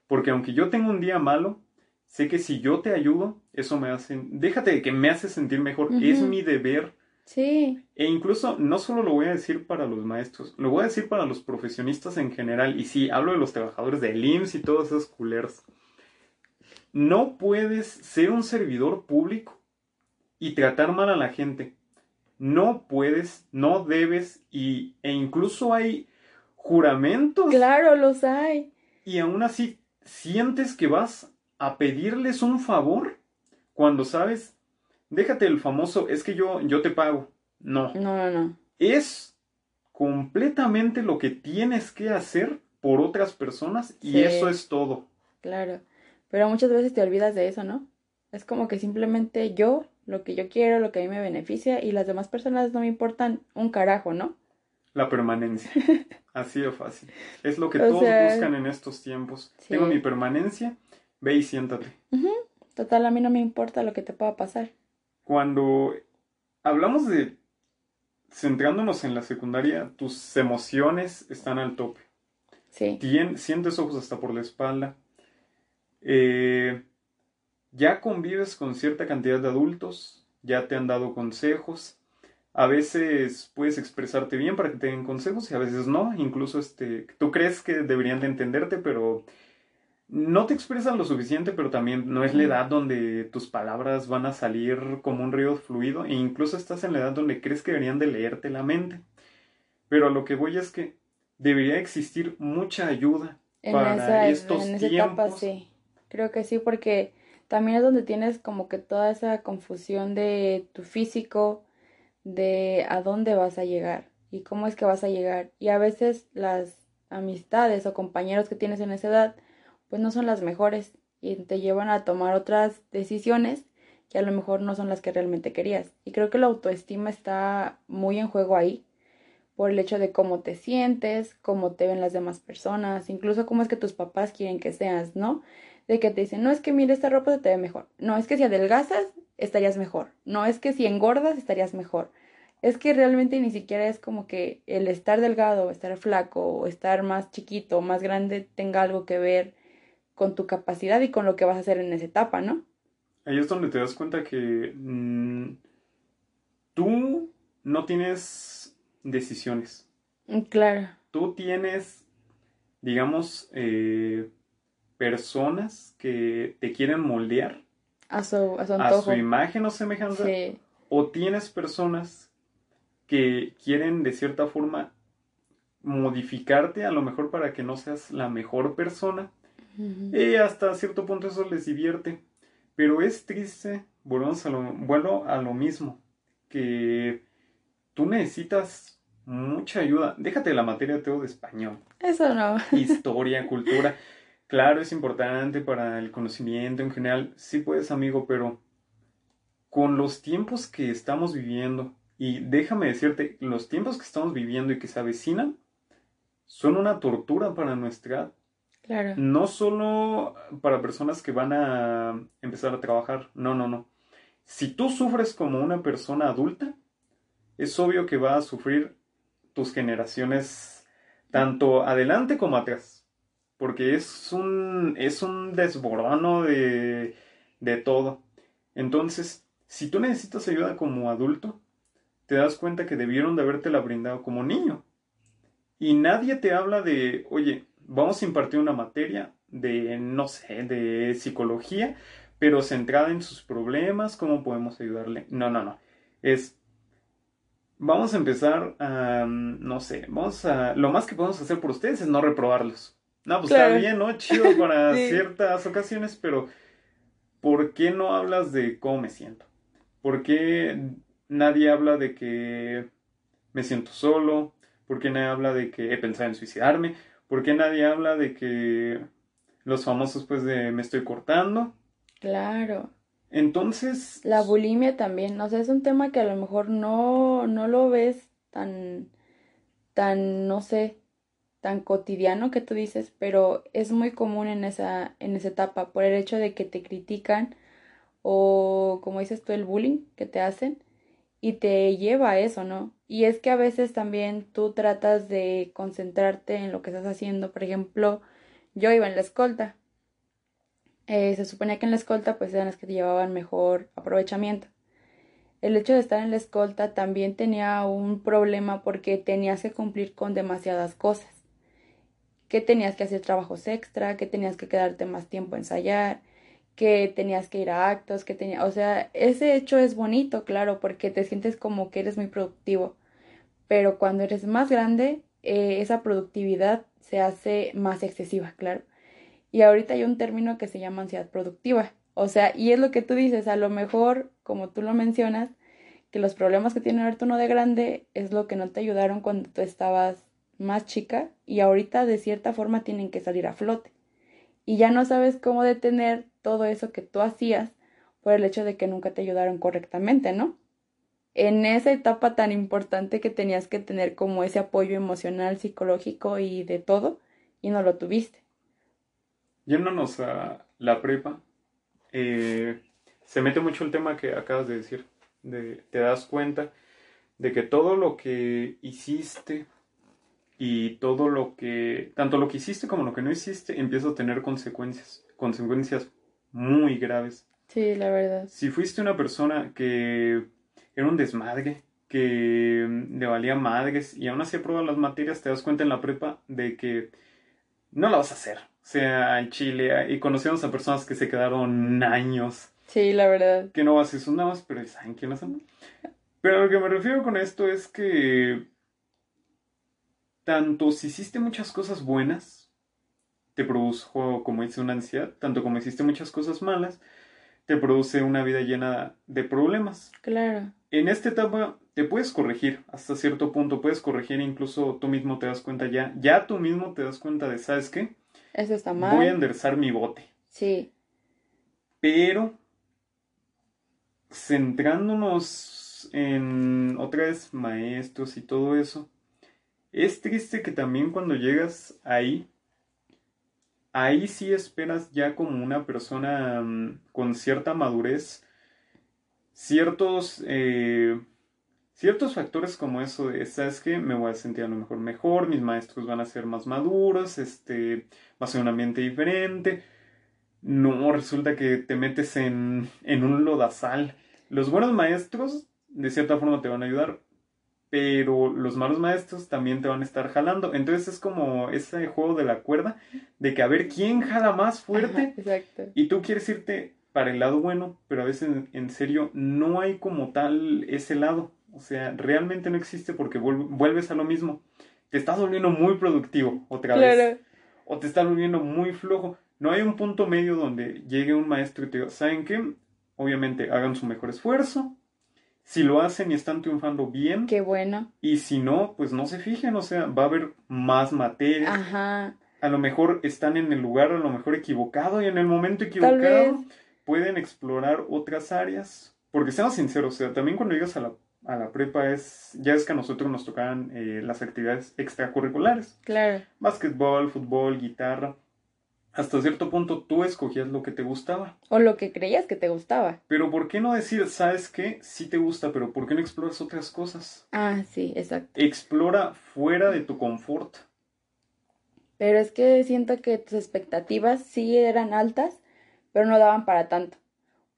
porque aunque yo tenga un día malo, sé que si yo te ayudo, eso me hace, déjate de que me hace sentir mejor, es mi deber. Sí. E incluso no solo lo voy a decir para los maestros, lo voy a decir para los profesionistas en general, y sí, hablo de los trabajadores del IMSS y todos esos culeros. No puedes ser un servidor público y tratar mal a la gente. No puedes, no debes, y, e incluso hay juramentos. Claro, los hay. Y aún así, ¿sientes que vas a pedirles un favor? Cuando sabes, déjate el famoso, es que yo, yo te pago. No. No, no, no. Es completamente lo que tienes que hacer por otras personas y eso es todo. Claro. Pero muchas veces te olvidas de eso, ¿no? Es como que simplemente yo, lo que yo quiero, lo que a mí me beneficia y las demás personas no me importan un carajo, ¿no? La permanencia. Así de fácil. Es lo que todos buscan en estos tiempos. Tengo mi permanencia, ve y siéntate. Total, a mí no me importa lo que te pueda pasar. Cuando hablamos de centrándonos en la secundaria, tus emociones están al tope. Sí. sientes ojos hasta por la espalda. Eh, ya convives con cierta cantidad de adultos, ya te han dado consejos, a veces puedes expresarte bien para que te den consejos y a veces no. Incluso este, tú crees que deberían de entenderte, pero no te expresan lo suficiente, pero también no es la edad donde tus palabras van a salir como un río fluido e incluso estás en la edad donde crees que deberían de leerte la mente. Pero a lo que voy es que debería existir mucha ayuda para estos en esa Etapa, sí. Creo que sí, porque también es donde tienes como que toda esa confusión de tu físico, de a dónde vas a llegar y cómo es que vas a llegar. Y a veces las amistades o compañeros que tienes en esa edad, pues no son las mejores y te llevan a tomar otras decisiones que a lo mejor no son las que realmente querías. Y creo que la autoestima está muy en juego ahí, por el hecho de cómo te sientes, cómo te ven las demás personas, incluso cómo es que tus papás quieren que seas, ¿no? De que te dicen, no es que mire esta ropa te ve mejor, no es que si adelgazas estarías mejor. No es que si engordas estarías mejor. Es que realmente ni siquiera es como que el estar delgado, estar flaco, o estar más chiquito, más grande tenga algo que ver con tu capacidad y con lo que vas a hacer en esa etapa, ¿no? Ahí es donde te das cuenta que mm, tú no tienes decisiones. Mm, Claro, Tú tienes, digamos, eh, personas que te quieren moldear a su, a su a antojo. su imagen o semejanza. Sí, O tienes personas que quieren de cierta forma modificarte a lo mejor para que no seas la mejor persona. Y hasta cierto punto eso les divierte. Pero es triste, volvemos a lo, vuelvo a lo mismo, que tú necesitas mucha ayuda. Déjate la materia Teo de español, Eso no. historia, cultura. Claro, es importante para el conocimiento en general. Sí puedes, amigo, pero con los tiempos que estamos viviendo, y déjame decirte, los tiempos que estamos viviendo y que se avecinan, son una tortura para nuestra edad. Claro, No solo para personas que van a empezar a trabajar, no, no, no. Si tú sufres como una persona adulta, es obvio que va a sufrir tus generaciones tanto adelante como atrás, porque es un, es un desborono de, de todo. Entonces, si tú necesitas ayuda como adulto, te das cuenta que debieron de habértela brindado como niño. Y nadie te habla de, oye, vamos a impartir una materia de, no sé, de psicología, pero centrada en sus problemas, cómo podemos ayudarle. No, no, no. Es, vamos a empezar a, no sé, vamos a, lo más que podemos hacer por ustedes es no reprobarlos. No, pues Claro. está bien, ¿no? Chido para Sí. ciertas ocasiones, pero ¿por qué no hablas de cómo me siento? ¿Por qué nadie habla de que me siento solo? ¿Por qué nadie habla de que he pensado en suicidarme? ¿Por qué nadie habla de que los famosos pues de me estoy cortando? claro. Entonces, La bulimia también, o sea, es un tema que a lo mejor no, no lo ves tan, tan, no sé, tan cotidiano que tú dices, pero es muy común en esa, en esa etapa por el hecho de que te critican o, como dices tú, el bullying que te hacen y te lleva a eso, ¿no? Y es que a veces también tú tratas de concentrarte en lo que estás haciendo. Por ejemplo, yo iba en la escolta. Eh, se suponía que en la escolta pues eran las que te llevaban mejor aprovechamiento. El hecho de estar en la escolta también tenía un problema porque tenías que cumplir con demasiadas cosas. Que tenías que hacer trabajos extra, que tenías que quedarte más tiempo a ensayar, que tenías que ir a actos, que tenía, o sea, ese hecho es bonito, claro, porque te sientes como que eres muy productivo. Pero cuando eres más grande, eh, esa productividad se hace más excesiva, claro. Y ahorita hay un término que se llama ansiedad productiva. O sea, y es lo que tú dices, a lo mejor, como tú lo mencionas, que los problemas que tiene ahorita uno de grande es lo que no te ayudaron cuando tú estabas más chica y ahorita de cierta forma tienen que salir a flote. Y ya no sabes cómo detener todo eso que tú hacías por el hecho de que nunca te ayudaron correctamente, ¿no? En esa etapa tan importante que tenías que tener como ese apoyo emocional, psicológico y de todo, y no lo tuviste. yéndonos a la prepa, eh, se mete mucho el tema que acabas de decir. De, te das cuenta de que todo lo que hiciste y todo lo que, tanto lo que hiciste como lo que no hiciste, empieza a tener consecuencias, consecuencias muy graves. Sí, la verdad. Si fuiste una persona que era un desmadre, que le valía madres y aún así apruebas las materias, te das cuenta en la prepa de que no la vas a hacer. O sea, en Chile, y conocemos a personas que se quedaron años, Sí, la verdad. que no haces nada más, pero ¿saben quiénes son? Pero lo que me refiero con esto es que tanto si hiciste muchas cosas buenas, te produjo, como dice, una ansiedad, tanto como hiciste muchas cosas malas, te produce una vida llena de problemas. Claro. En esta etapa te puedes corregir hasta cierto punto, puedes corregir, incluso tú mismo te das cuenta ya, ya tú mismo te das cuenta de, ¿sabes qué? Eso está Voy a mal. enderezar mi bote. Sí, Pero centrándonos en otra vez maestros y todo eso, es triste que también cuando llegas ahí, ahí sí esperas ya como una persona mm, con cierta madurez, ciertos, eh, ciertos factores como eso de, ¿sabes qué? Me voy a sentir a lo mejor mejor, mis maestros van a ser más maduros, este, va a ser un ambiente diferente. no, resulta que te metes en, en un lodazal. Los buenos maestros, de cierta forma, te van a ayudar, pero los malos maestros también te van a estar jalando. Entonces es como ese juego de la cuerda, de que a ver quién jala más fuerte. exacto. Y tú quieres irte para el lado bueno, pero a veces en, serio no hay como tal ese lado. O sea, realmente no existe porque vuelves a lo mismo. Te estás volviendo muy productivo otra vez. O te estás volviendo muy flojo. No hay un punto medio donde llegue un maestro y te diga, ¿saben qué? Obviamente hagan su mejor esfuerzo. Si lo hacen y están triunfando bien. Qué bueno. Y si no, pues no se fijen, o sea, va a haber más materias. Ajá. A lo mejor están en el lugar a lo mejor equivocado y en el momento equivocado pueden explorar otras áreas. Porque seamos sinceros, o sea, también cuando llegas a la, a la prepa es, ya es que a nosotros nos tocan eh, las actividades extracurriculares. Claro. Básquetbol, fútbol, guitarra hasta cierto punto tú escogías lo que te gustaba. O lo que creías que te gustaba. Pero ¿por qué no decir, sabes qué? Sí te gusta, pero ¿por qué no exploras otras cosas? Ah, sí, exacto. Explora fuera de tu confort. Pero es que siento que tus expectativas sí eran altas, pero no daban para tanto.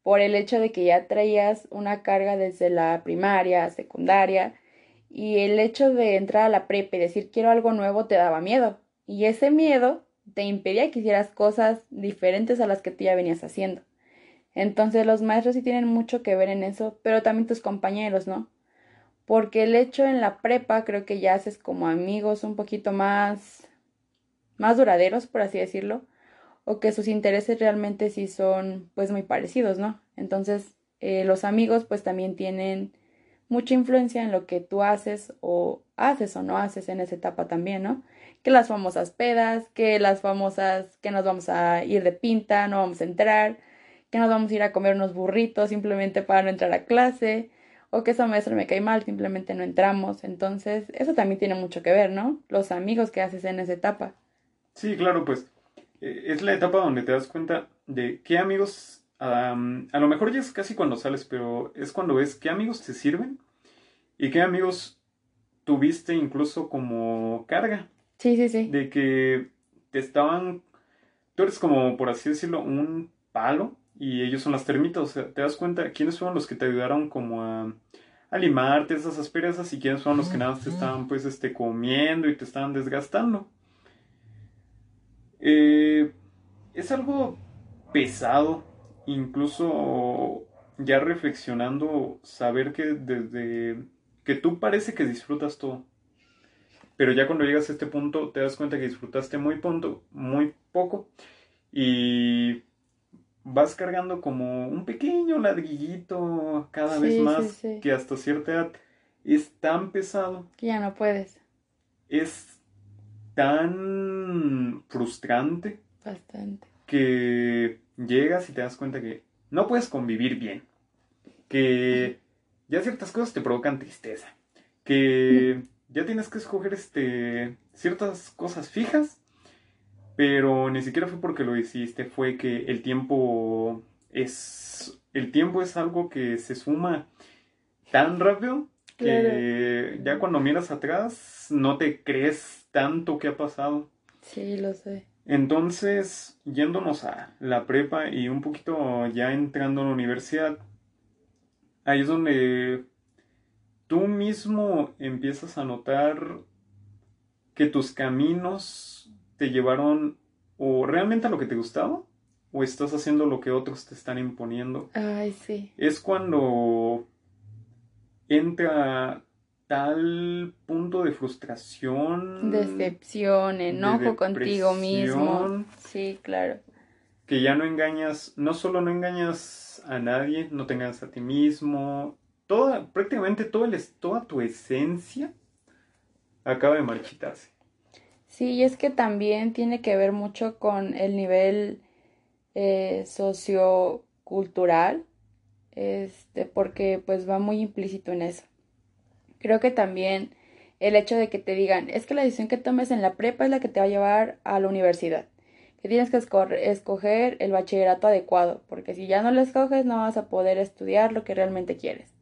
Por el hecho de que ya traías una carga desde la primaria, secundaria, y el hecho de entrar a la prepa y decir quiero algo nuevo te daba miedo. Y ese miedo te impedía que hicieras cosas diferentes a las que tú ya venías haciendo. Entonces los maestros sí tienen mucho que ver en eso, pero también tus compañeros, ¿no? Porque el hecho en la prepa creo que ya haces como amigos un poquito más más duraderos, por así decirlo, o que sus intereses realmente sí son pues muy parecidos, ¿no? Entonces eh, los amigos pues también tienen mucha influencia en lo que tú haces o haces o no haces en esa etapa también, ¿no? Que las famosas pedas, que las famosas que nos vamos a ir de pinta, no vamos a entrar, que nos vamos a ir a comer unos burritos simplemente para no entrar a clase, o que esa maestra me cae mal, simplemente no entramos. Entonces, eso también tiene mucho que ver, ¿no? Los amigos que haces en esa etapa. Sí, claro, pues eh, es la etapa donde te das cuenta de qué amigos, a lo mejor ya es casi cuando sales, pero es cuando ves qué amigos te sirven y qué amigos tuviste incluso como carga. Sí, sí, sí. De que te estaban, tú eres como, por así decirlo, un palo y ellos son las termitas, o sea, te das cuenta quiénes fueron los que te ayudaron como a, a limarte esas asperezas y quiénes fueron los que nada más te estaban pues este comiendo y te estaban desgastando. Eh, es algo pesado, incluso ya reflexionando, saber que desde que tú parece que disfrutas todo pero ya cuando llegas a este punto te das cuenta que disfrutaste muy, punto, muy poco y vas cargando como un pequeño ladrillito cada vez más que hasta cierta edad es tan pesado. Que ya no puedes. Es tan frustrante. Bastante. Que llegas y te das cuenta que no puedes convivir bien. Que ya ciertas cosas te provocan tristeza. Que ya tienes que escoger este, ciertas cosas fijas, pero ni siquiera fue porque lo hiciste, fue que el tiempo es, el tiempo es algo que se suma tan rápido que ya cuando miras atrás no te crees tanto que ha pasado. Sí, lo sé. Entonces, yéndonos a la prepa y un poquito ya entrando a la universidad, ahí es donde tú mismo empiezas a notar que tus caminos te llevaron o realmente a lo que te gustaba o estás haciendo lo que otros te están imponiendo. Ay, sí. Es cuando entra tal punto de frustración, decepción, enojo contigo mismo. Sí, claro. Que ya no engañas, no solo no engañas a nadie, no te engañas a ti mismo, toda, prácticamente toda tu esencia acaba de marchitarse. Sí, y es que también tiene que ver mucho con el nivel eh, sociocultural, este, porque pues va muy implícito en eso. Creo que también el hecho de que te digan, es que la decisión que tomes en la prepa es la que te va a llevar a la universidad, que tienes que escoger el bachillerato adecuado, porque si ya no lo escoges no vas a poder estudiar lo que realmente quieres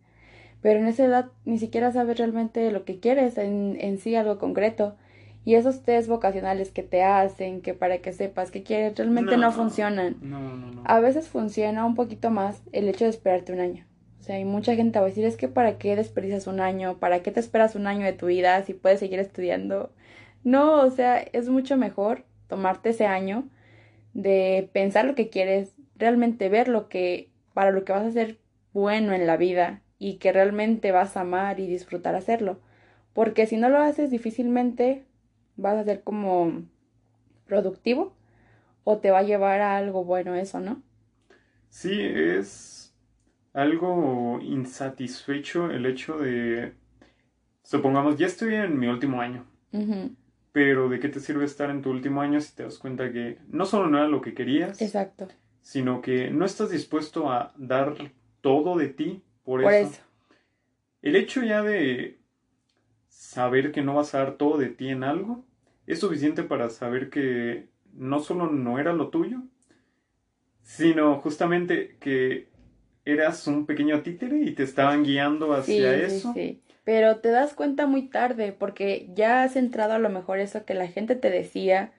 pero en esa edad ni siquiera sabes realmente lo que quieres en, en sí, algo concreto. Y esos test vocacionales que te hacen, que para que sepas qué quieres, realmente no, funcionan. No, no, no. A veces funciona un poquito más el hecho de esperarte un año. O sea, hay mucha gente va a decir, es que para qué desperdicias un año, para qué te esperas un año de tu vida si puedes seguir estudiando. No, o sea, es mucho mejor tomarte ese año de pensar lo que quieres, realmente ver lo que, para lo que vas a ser bueno en la vida y que realmente vas a amar y disfrutar hacerlo. Porque si no lo haces, difícilmente vas a ser como productivo o te va a llevar a algo bueno eso, ¿no? Sí, es algo insatisfecho el hecho de, supongamos, ya estoy en mi último año, pero ¿de qué te sirve estar en tu último año si te das cuenta que no solo no era lo que querías, exacto, sino que no estás dispuesto a dar todo de ti por, eso. El hecho ya de saber que no vas a dar todo de ti en algo es suficiente para saber que no solo no era lo tuyo, sino justamente que eras un pequeño títere y te estaban guiando hacia eso. Sí, sí. Pero te das cuenta muy tarde porque ya has entrado a lo mejor eso que la gente te decía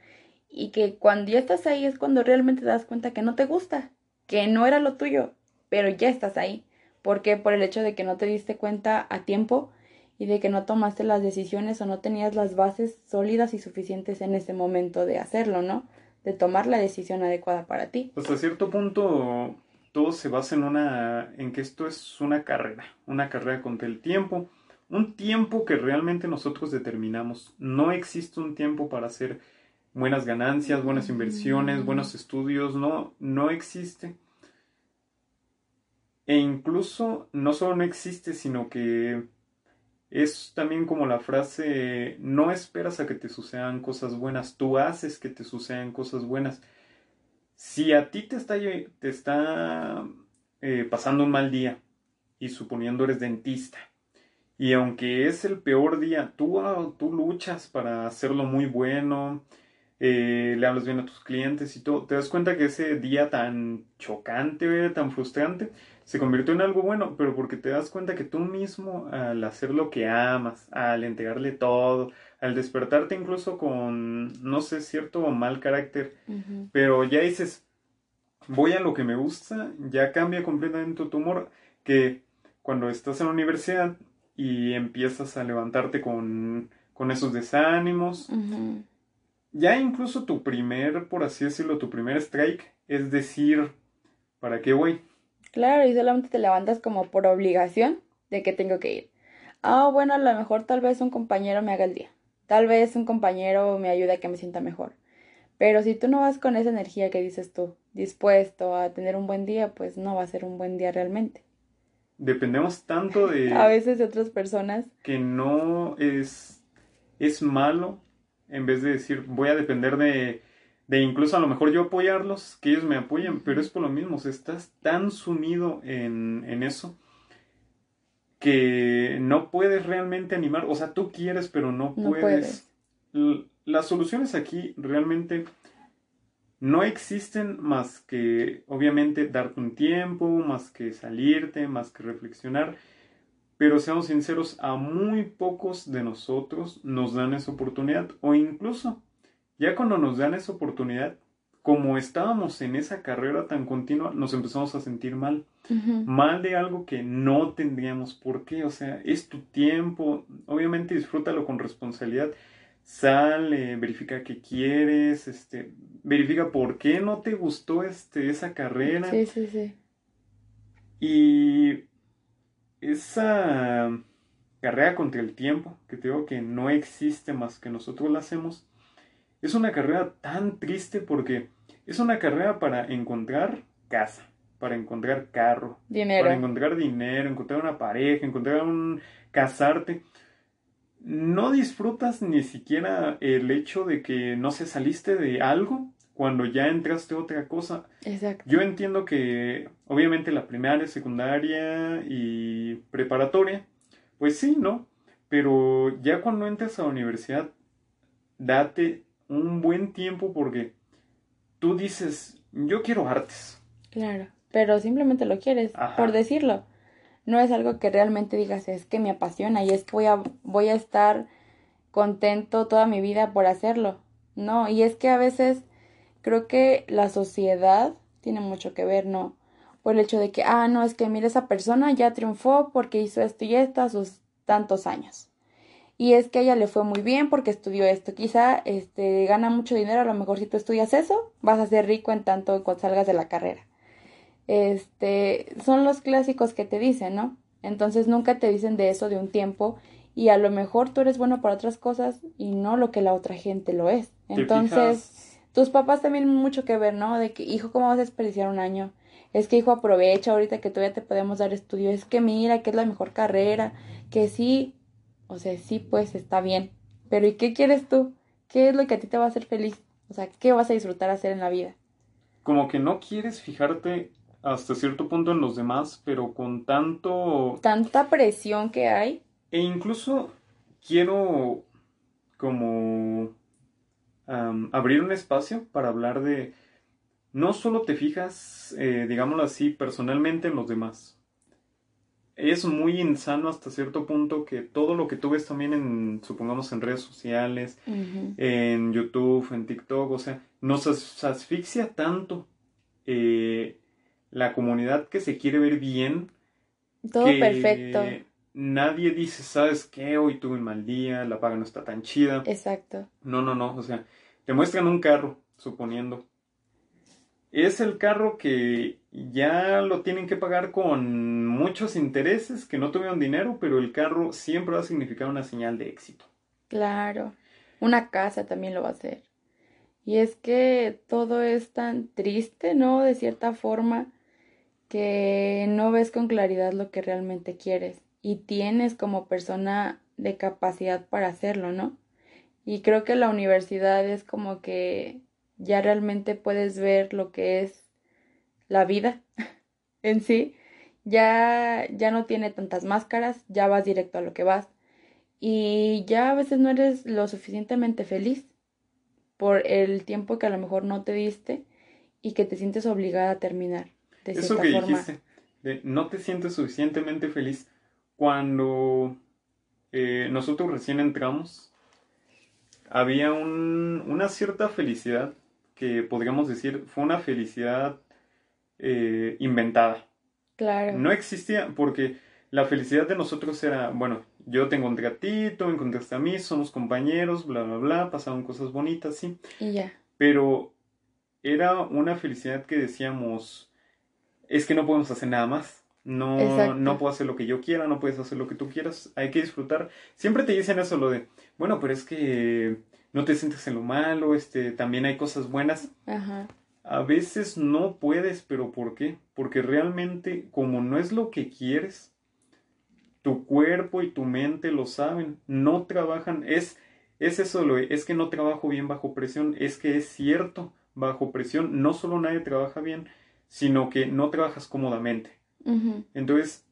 y que cuando ya estás ahí es cuando realmente te das cuenta que no te gusta, que no era lo tuyo, pero ya estás ahí. Porque Por el hecho de que no te diste cuenta a tiempo y de que no tomaste las decisiones o no tenías las bases sólidas y suficientes en ese momento de hacerlo, ¿no? De tomar la decisión adecuada para ti. Hasta cierto punto todo se basa en una en que esto es una carrera, una carrera contra el tiempo, un tiempo que realmente nosotros determinamos. No existe un tiempo para hacer buenas ganancias, buenas inversiones, mm. buenos estudios, no no existe. E incluso no solo no existe, sino que es también como la frase, no esperas a que te sucedan cosas buenas, tú haces que te sucedan cosas buenas. Si a ti te está, te está eh, pasando un mal día, y suponiendo eres dentista, y aunque es el peor día, tú, ah, tú luchas para hacerlo muy bueno, eh, le hablas bien a tus clientes y todo, te das cuenta que ese día tan chocante, tan frustrante, se convirtió en algo bueno, pero porque te das cuenta que tú mismo, al hacer lo que amas, al entregarle todo, al despertarte incluso con, no sé, cierto mal carácter, pero ya dices, voy a lo que me gusta, ya cambia completamente tu humor, que cuando estás en la universidad y empiezas a levantarte con, con esos desánimos, ya incluso tu primer, por así decirlo, tu primer strike es decir, ¿para qué voy? Claro, y solamente te levantas como por obligación de que tengo que ir. Ah, bueno, a lo mejor tal vez un compañero me haga el día. Tal vez un compañero me ayude a que me sienta mejor. Pero si tú no vas con esa energía que dices tú, dispuesto a tener un buen día, pues no va a ser un buen día realmente. Dependemos tanto de... a veces de otras personas. Que no es, es malo en vez de decir voy a depender de de incluso a lo mejor yo apoyarlos, que ellos me apoyen, pero es por lo mismo, o estás tan sumido en, en eso que no puedes realmente animar, o sea, tú quieres, pero no, puedes. Las soluciones aquí realmente no existen más que, obviamente, darte un tiempo, más que salirte, más que reflexionar, pero seamos sinceros, a muy pocos de nosotros nos dan esa oportunidad, o incluso ya cuando nos dan esa oportunidad, como estábamos en esa carrera tan continua, nos empezamos a sentir mal. Mal de algo que no tendríamos por qué. O sea, es tu tiempo. Obviamente disfrútalo con responsabilidad. Sale, verifica qué quieres, este, verifica por qué no te gustó este, esa carrera. Sí, sí, sí. Y esa carrera contra el tiempo, que te digo que no existe más que nosotros la hacemos, es una carrera tan triste porque es una carrera para encontrar casa, para encontrar carro, dinero. para encontrar dinero, encontrar una pareja, encontrar un casarte. No disfrutas ni siquiera el hecho de que no se saliste de algo cuando ya entraste a otra cosa. Exacto. Yo entiendo que obviamente la primaria, secundaria y preparatoria, pues sí, ¿no? Pero ya cuando entras a la universidad, date un buen tiempo porque tú dices, yo quiero artes. Claro, pero simplemente lo quieres, por decirlo. No es algo que realmente digas, es que me apasiona y es que voy a, voy a estar contento toda mi vida por hacerlo. No, y es que a veces creo que la sociedad tiene mucho que ver, ¿no? Por el hecho de que, ah, no, es que mira, esa persona ya triunfó porque hizo esto y esto a sus tantos años. Y es que a ella le fue muy bien porque estudió esto. Quizá este, gana mucho dinero, a lo mejor si tú estudias eso, vas a ser rico en tanto cuando salgas de la carrera. Este, son los clásicos que te dicen, ¿no? Entonces nunca te dicen de eso de un tiempo y a lo mejor tú eres bueno para otras cosas y no lo que la otra gente lo es. Entonces, tus papás también mucho que ver, ¿no? De que, hijo, ¿cómo vas a desperdiciar un año? Es que, hijo, aprovecha ahorita que todavía te podemos dar estudio. Es que mira, que es la mejor carrera. Que sí, o sea, sí, pues está bien. Pero ¿y qué quieres tú? ¿Qué es lo que a ti te va a hacer feliz? O sea, ¿qué vas a disfrutar hacer en la vida? Como que no quieres fijarte hasta cierto punto en los demás, pero con tanto... Tanta presión que hay. E incluso quiero como abrir un espacio para hablar de... No solo te fijas, eh, digámoslo así, personalmente en los demás, es muy insano hasta cierto punto que todo lo que tú ves también en, supongamos, en redes sociales, en YouTube, en TikTok, o sea, nos asfixia tanto eh, la comunidad que se quiere ver bien. Todo perfecto. Nadie dice, ¿sabes qué? Hoy tuve un mal día, la paga no está tan chida. Exacto. No, no, no, o sea, te muestran un carro, suponiendo, es el carro que ya lo tienen que pagar con muchos intereses, que no tuvieron dinero, pero el carro siempre va a significar una señal de éxito. Claro, una casa también lo va a hacer. Y es que todo es tan triste, ¿no? De cierta forma, que no ves con claridad lo que realmente quieres y tienes como persona de capacidad para hacerlo, ¿no? Y creo que la universidad es como que ya realmente puedes ver lo que es la vida en sí. Ya, ya no tiene tantas máscaras, ya vas directo a lo que vas. Y ya a veces no eres lo suficientemente feliz por el tiempo que a lo mejor no te diste y que te sientes obligada a terminar. De Eso que dijiste, de no te sientes suficientemente feliz cuando eh, nosotros recién entramos, había un, una cierta felicidad que podríamos decir fue una felicidad eh, inventada. Claro. No existía porque la felicidad de nosotros era, bueno, yo tengo un gatito, me encontraste a mí, somos compañeros, bla, bla, bla, pasaron cosas bonitas, sí. Y ya. Pero era una felicidad que decíamos, es que no podemos hacer nada más. No, no puedo hacer lo que yo quiera, no puedes hacer lo que tú quieras, hay que disfrutar. Siempre te dicen eso, lo de, bueno, pero es que no te sientes en lo malo, este, también hay cosas buenas. Ajá. A veces no puedes, pero ¿por qué? Porque realmente como no es lo que quieres, tu cuerpo y tu mente lo saben, no trabajan, es, es eso, lo, es que no trabajo bien bajo presión, es que es cierto, bajo presión no solo nadie trabaja bien, sino que no trabajas cómodamente. Entonces,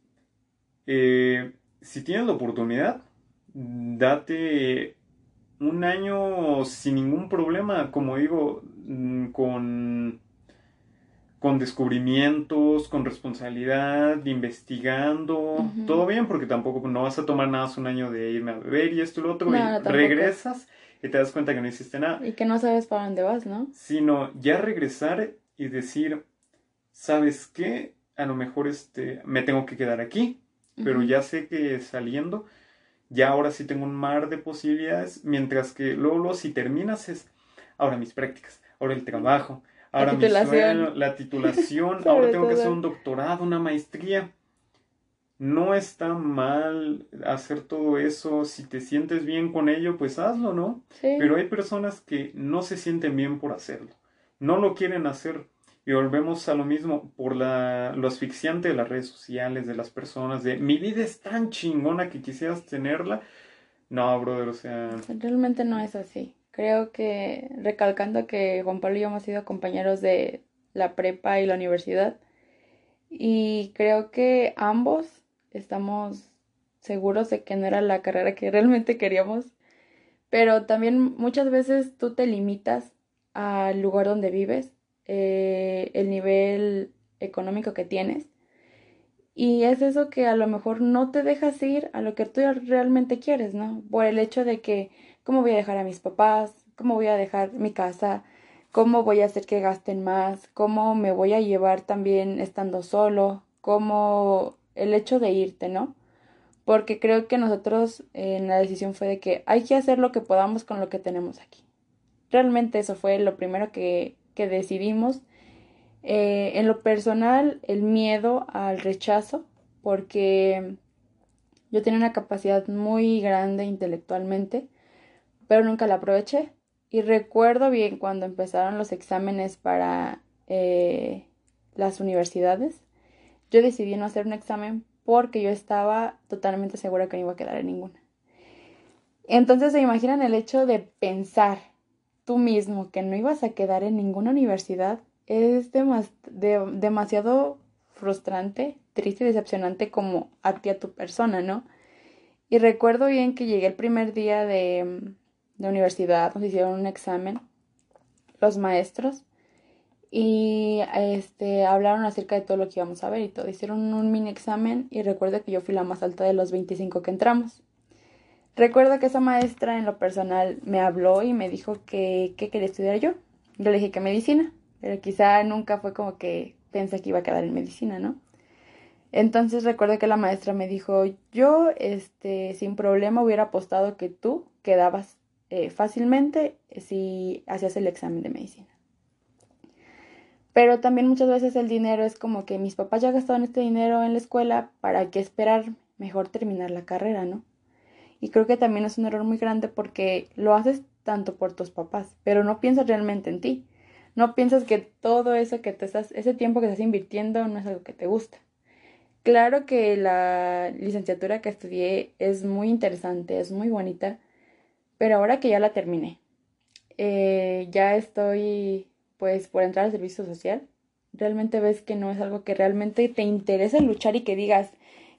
eh, si tienes la oportunidad, date un año sin ningún problema, como digo, mm, con, con descubrimientos, con responsabilidad, investigando, todo bien, porque tampoco no vas a tomar nada un año de irme a beber y esto y lo otro, y regresas y te das cuenta que no hiciste nada. Y que no sabes para dónde vas, ¿no? Sino ya regresar y decir, ¿sabes qué? A lo mejor este, me tengo que quedar aquí, pero ya sé que saliendo ya ahora sí tengo un mar de posibilidades, mientras que luego, si terminas es, ahora mis prácticas, ahora el trabajo, ahora mi sueño, la titulación, ahora tengo que hacer un doctorado, una maestría. No está mal hacer todo eso, si te sientes bien con ello, pues hazlo, ¿no? Pero hay personas que no se sienten bien por hacerlo, no lo quieren hacer y volvemos a lo mismo por la, lo asfixiante de las redes sociales, de las personas, de mi vida es tan chingona que quisieras tenerla. No, brother, o sea... Realmente no es así. Creo que, recalcando que Juan Pablo y yo hemos sido compañeros de la prepa y la universidad, y creo que ambos estamos seguros de que no era la carrera que realmente queríamos, pero también muchas veces tú te limitas al lugar donde vives eh, el nivel económico que tienes Y es eso que a lo mejor no te dejas ir a lo que tú realmente quieres, ¿no? Por el hecho de que, ¿cómo voy a dejar a mis papás? ¿Cómo voy a dejar mi casa? ¿Cómo voy a hacer que gasten más? ¿Cómo me voy a llevar también estando solo? ¿Cómo el hecho de irte, ¿no? Porque creo que nosotros en la decisión fue de que hay que hacer lo que podamos con lo que tenemos aquí. Realmente eso fue lo primero que, que decidimos eh, en lo personal, el miedo al rechazo, porque yo tenía una capacidad muy grande intelectualmente, pero nunca la aproveché. Y recuerdo bien cuando empezaron los exámenes para eh, las universidades, yo decidí no hacer un examen porque yo estaba totalmente segura que no iba a quedar en ninguna. Entonces se imaginan el hecho de pensar tú mismo que no ibas a quedar en ninguna universidad es demasiado frustrante, triste y decepcionante como a ti, a tu persona, ¿no? Y recuerdo bien que llegué el primer día de, de universidad, nos hicieron un examen, los maestros, y este, hablaron acerca de todo lo que íbamos a ver y todo. Hicieron un mini examen y recuerdo que yo fui la más alta de los 25 que entramos. Recuerdo que esa maestra en lo personal me habló y me dijo que, que quería estudiar yo. Yo le dije que medicina pero quizá nunca fue como que pensé que iba a quedar en medicina, ¿no? Entonces recuerdo que la maestra me dijo, yo, este, sin problema hubiera apostado que tú quedabas eh, fácilmente si hacías el examen de medicina. Pero también muchas veces el dinero es como que mis papás ya gastaron este dinero en la escuela, ¿para qué esperar mejor terminar la carrera, no? Y creo que también es un error muy grande porque lo haces tanto por tus papás, pero no piensas realmente en ti. No piensas que todo eso que te estás, ese tiempo que estás invirtiendo no es algo que te gusta. Claro que la licenciatura que estudié es muy interesante, es muy bonita, pero ahora que ya la terminé, eh, ya estoy pues por entrar al servicio social, realmente ves que no es algo que realmente te interesa luchar y que digas,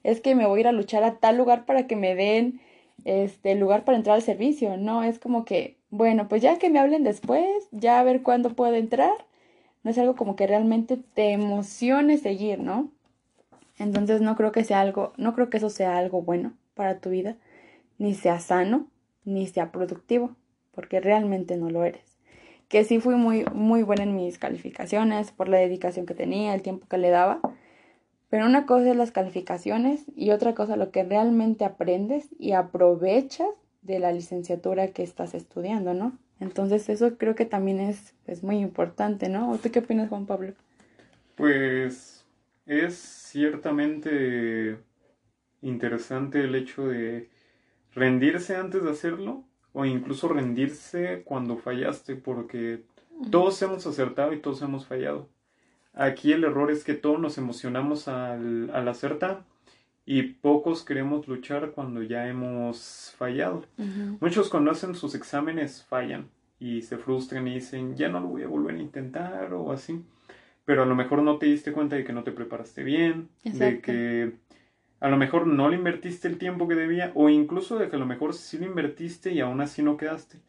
es que me voy a ir a luchar a tal lugar para que me den este lugar para entrar al servicio, no, es como que bueno, pues ya que me hablen después, ya a ver cuándo puedo entrar. No es algo como que realmente te emocione seguir, ¿no? Entonces no creo que sea algo, no creo que eso sea algo bueno para tu vida, ni sea sano, ni sea productivo, porque realmente no lo eres. Que sí fui muy, muy buena en mis calificaciones por la dedicación que tenía, el tiempo que le daba. Pero una cosa es las calificaciones y otra cosa lo que realmente aprendes y aprovechas de la licenciatura que estás estudiando, ¿no? Entonces eso creo que también es, es muy importante, ¿no? ¿O tú qué opinas, Juan Pablo? Pues es ciertamente interesante el hecho de rendirse antes de hacerlo o incluso rendirse cuando fallaste porque todos hemos acertado y todos hemos fallado. Aquí el error es que todos nos emocionamos al, al acertar y pocos queremos luchar cuando ya hemos fallado. Muchos cuando hacen sus exámenes fallan y se frustran y dicen, ya no lo voy a volver a intentar o así. Pero a lo mejor no te diste cuenta de que no te preparaste bien, de que a lo mejor no le invertiste el tiempo que debía o incluso de que a lo mejor sí lo invertiste y aún así no quedaste.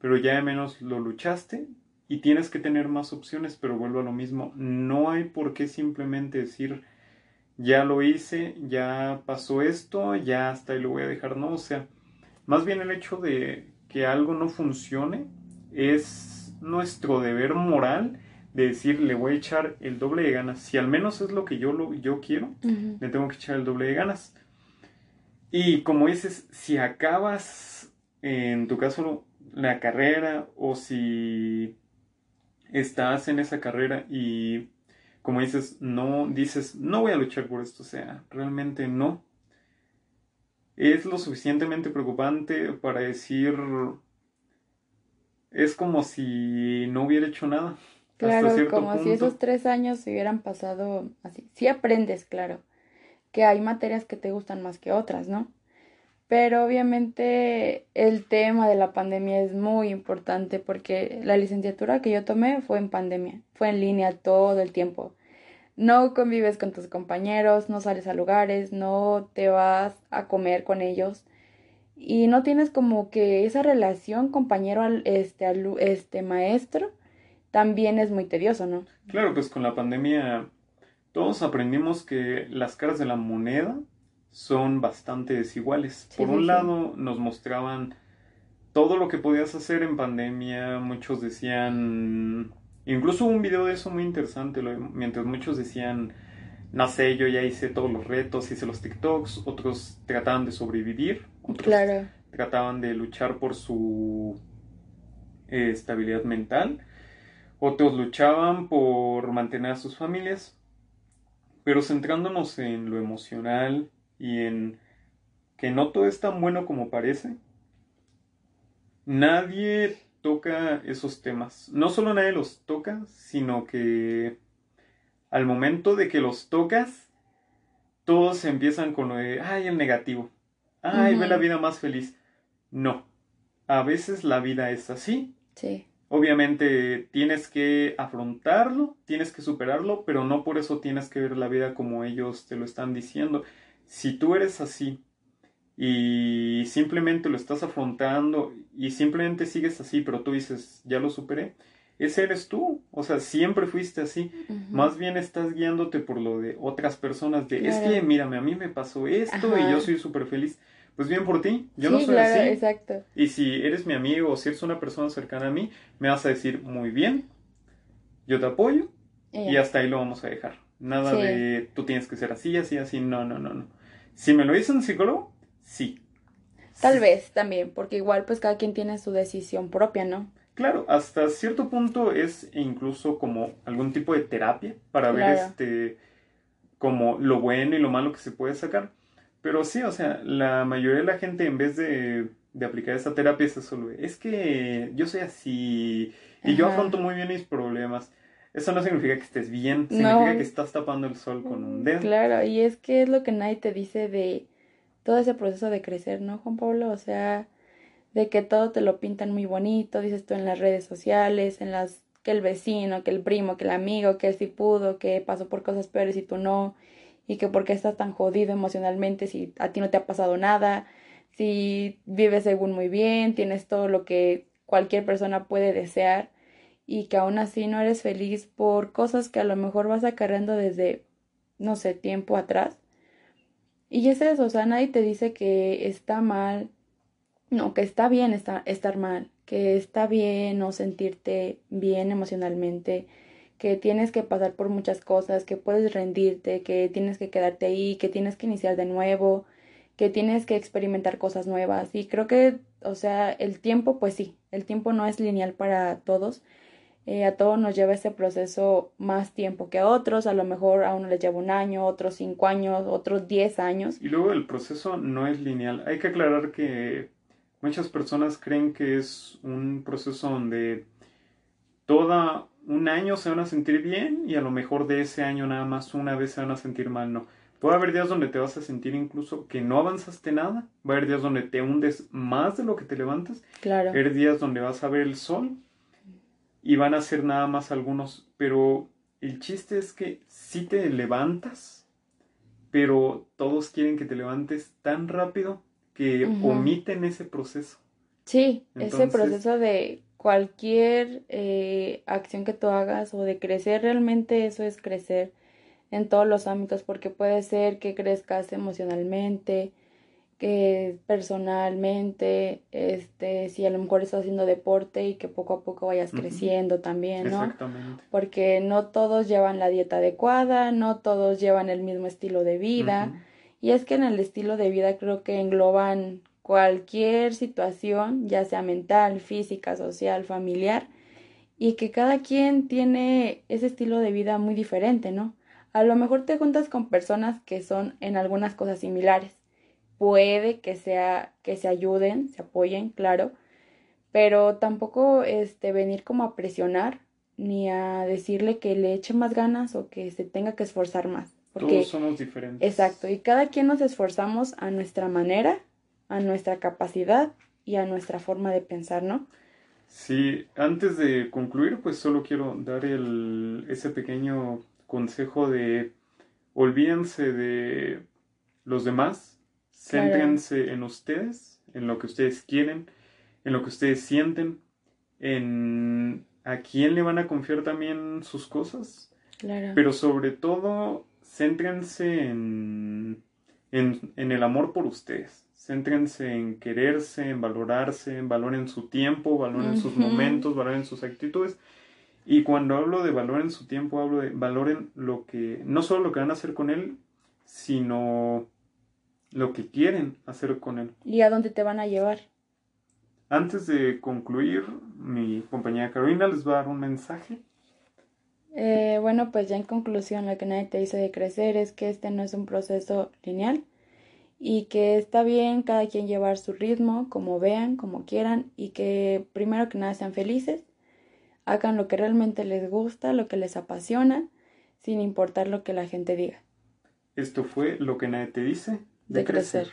Pero ya de menos lo luchaste y tienes que tener más opciones, pero vuelvo a lo mismo. No hay por qué simplemente decir, ya lo hice, ya pasó esto, ya hasta ahí lo voy a dejar, no, o sea, más bien el hecho de que algo no funcione es nuestro deber moral de decir le voy a echar el doble de ganas, si al menos es lo que yo, lo, yo quiero, le tengo que echar el doble de ganas. Y como dices, si acabas, en tu caso, la carrera o si estás en esa carrera y como dices, no dices, no voy a luchar por esto, o sea, realmente no. Es lo suficientemente preocupante para decir, es como si no hubiera hecho nada. Claro, como si esos tres años se hubieran pasado así. Sí aprendes, claro, que hay materias que te gustan más que otras, ¿no? Pero obviamente el tema de la pandemia es muy importante porque la licenciatura que yo tomé fue en pandemia, fue en línea todo el tiempo. No convives con tus compañeros, no sales a lugares, no te vas a comer con ellos y no tienes como que esa relación compañero al este al, este maestro también es muy tedioso, ¿no? Claro, pues con la pandemia todos aprendimos que las caras de la moneda son bastante desiguales. Sí, Por sí, un sí. lado nos mostraban todo lo que podías hacer en pandemia, muchos decían, incluso hubo un video de eso muy interesante, lo- mientras muchos decían, no sé, yo ya hice todos los retos, hice los TikToks, otros trataban de sobrevivir, otros Claro, trataban de luchar por su eh, estabilidad mental, otros luchaban por mantener a sus familias, pero centrándonos en lo emocional y en que no todo es tan bueno como parece, nadie toca esos temas. No solo nadie los toca, sino que al momento de que los tocas, todos empiezan con lo de, ay, el negativo. Ay, ve la vida más feliz. No. A veces la vida es así. sí, Obviamente tienes que afrontarlo, tienes que superarlo, pero no por eso tienes que ver la vida como ellos te lo están diciendo. Si tú eres así y simplemente lo estás afrontando y simplemente sigues así, pero tú dices, ya lo superé, ese eres tú. O sea, siempre fuiste así. Más bien estás guiándote por lo de otras personas, de, es que mírame, a mí me pasó esto y yo soy súper feliz. Pues bien por ti, yo sí, no soy claro, así. exacto. Y si eres mi amigo o si eres una persona cercana a mí, me vas a decir, muy bien, yo te apoyo y hasta ahí lo vamos a dejar. Nada Sí. de tú tienes que ser así, así, así, no, no, no, no. Si me lo dice un psicólogo, sí. Tal Sí. vez también, porque igual pues cada quien tiene su decisión propia, ¿no? Claro, hasta cierto punto es incluso como algún tipo de terapia para ver este como lo bueno y lo malo que se puede sacar. Pero sí, o sea, la mayoría de la gente en vez de, de aplicar esa terapia es eso, lo de, es que yo soy así y yo afronto muy bien mis problemas. Eso no significa que estés bien, No. significa que estás tapando el sol con un dedo. Claro, y es que es lo que nadie te dice de todo ese proceso de crecer, ¿no, Juan Pablo? O sea, de que todo te lo pintan muy bonito, dices tú en las redes sociales, en las que el vecino, que el primo, que el amigo, que él sí pudo, que pasó por cosas peores y tú no, y que por qué estás tan jodido emocionalmente si a ti no te ha pasado nada, si vives según muy bien, tienes todo lo que cualquier persona puede desear y que aún así no eres feliz por cosas que a lo mejor vas acarreando desde, no sé, tiempo atrás. Y es eso, o sea, nadie te dice que está mal, no, que está bien está- estar mal, que está bien no sentirte bien emocionalmente, que tienes que pasar por muchas cosas, que puedes rendirte, que tienes que quedarte ahí, que tienes que iniciar de nuevo, que tienes que experimentar cosas nuevas. Y creo que, o sea, el tiempo, pues sí, el tiempo no es lineal para todos. Eh, a todos nos lleva ese proceso más tiempo que a otros, a lo mejor a uno les lleva un año, otros cinco años, otros diez años. Y luego el proceso no es lineal. Hay que aclarar que muchas personas creen que es un proceso donde toda un año se van a sentir bien y a lo mejor de ese año nada más una vez se van a sentir mal. No. Puede haber días donde te vas a sentir incluso que no avanzaste nada. Va a haber días donde te hundes más de lo que te levantas. Claro, Va a haber días donde vas a ver el sol y van a ser nada más algunos. Pero el chiste es que si te levantas, pero todos quieren que te levantes tan rápido que omiten ese proceso. sí, ese proceso de cualquier eh, acción que tú hagas o de crecer, realmente eso es crecer en todos los ámbitos, porque puede ser que crezcas emocionalmente, que personalmente, este, si a lo mejor estás haciendo deporte y que poco a poco vayas creciendo también, ¿no? Exactamente. Porque no todos llevan la dieta adecuada, no todos llevan el mismo estilo de vida. Y es que en el estilo de vida creo que engloban cualquier situación, ya sea mental, física, social, familiar, y que cada quien tiene ese estilo de vida muy diferente, ¿no? A lo mejor te juntas con personas que son en algunas cosas similares. Puede que sea que se ayuden, se apoyen, claro, pero tampoco este venir como a presionar ni a decirle que le eche más ganas o que se tenga que esforzar más, porque Todos somos diferentes. Exacto, y cada quien nos esforzamos a nuestra manera, a nuestra capacidad y a nuestra forma de pensar, ¿no? Sí, antes de concluir, pues solo quiero dar el, ese pequeño consejo de olvídense de los demás, Claro. céntrense en ustedes, en lo que ustedes quieren, en lo que ustedes sienten, en a quién le van a confiar también sus cosas. Claro. Pero sobre todo, céntrense en, en, en el amor por ustedes. Céntrense en quererse, en valorarse, valoren su tiempo, valoren sus Ujú. momentos, valoren sus actitudes. Y cuando hablo de valoren su tiempo, hablo de valoren lo que, no solo lo que van a hacer con él, sino lo que quieren hacer con él. ¿Y a dónde te van a llevar? Antes de concluir, mi compañera Carolina les va a dar un mensaje. Eh, bueno, pues ya en conclusión, lo que nadie te dice de crecer es que este no es un proceso lineal y que está bien cada quien llevar su ritmo, como vean, como quieran, y que primero que nada sean felices, hagan lo que realmente les gusta, lo que les apasiona, sin importar lo que la gente diga. Esto fue lo que nadie te dice De crecer.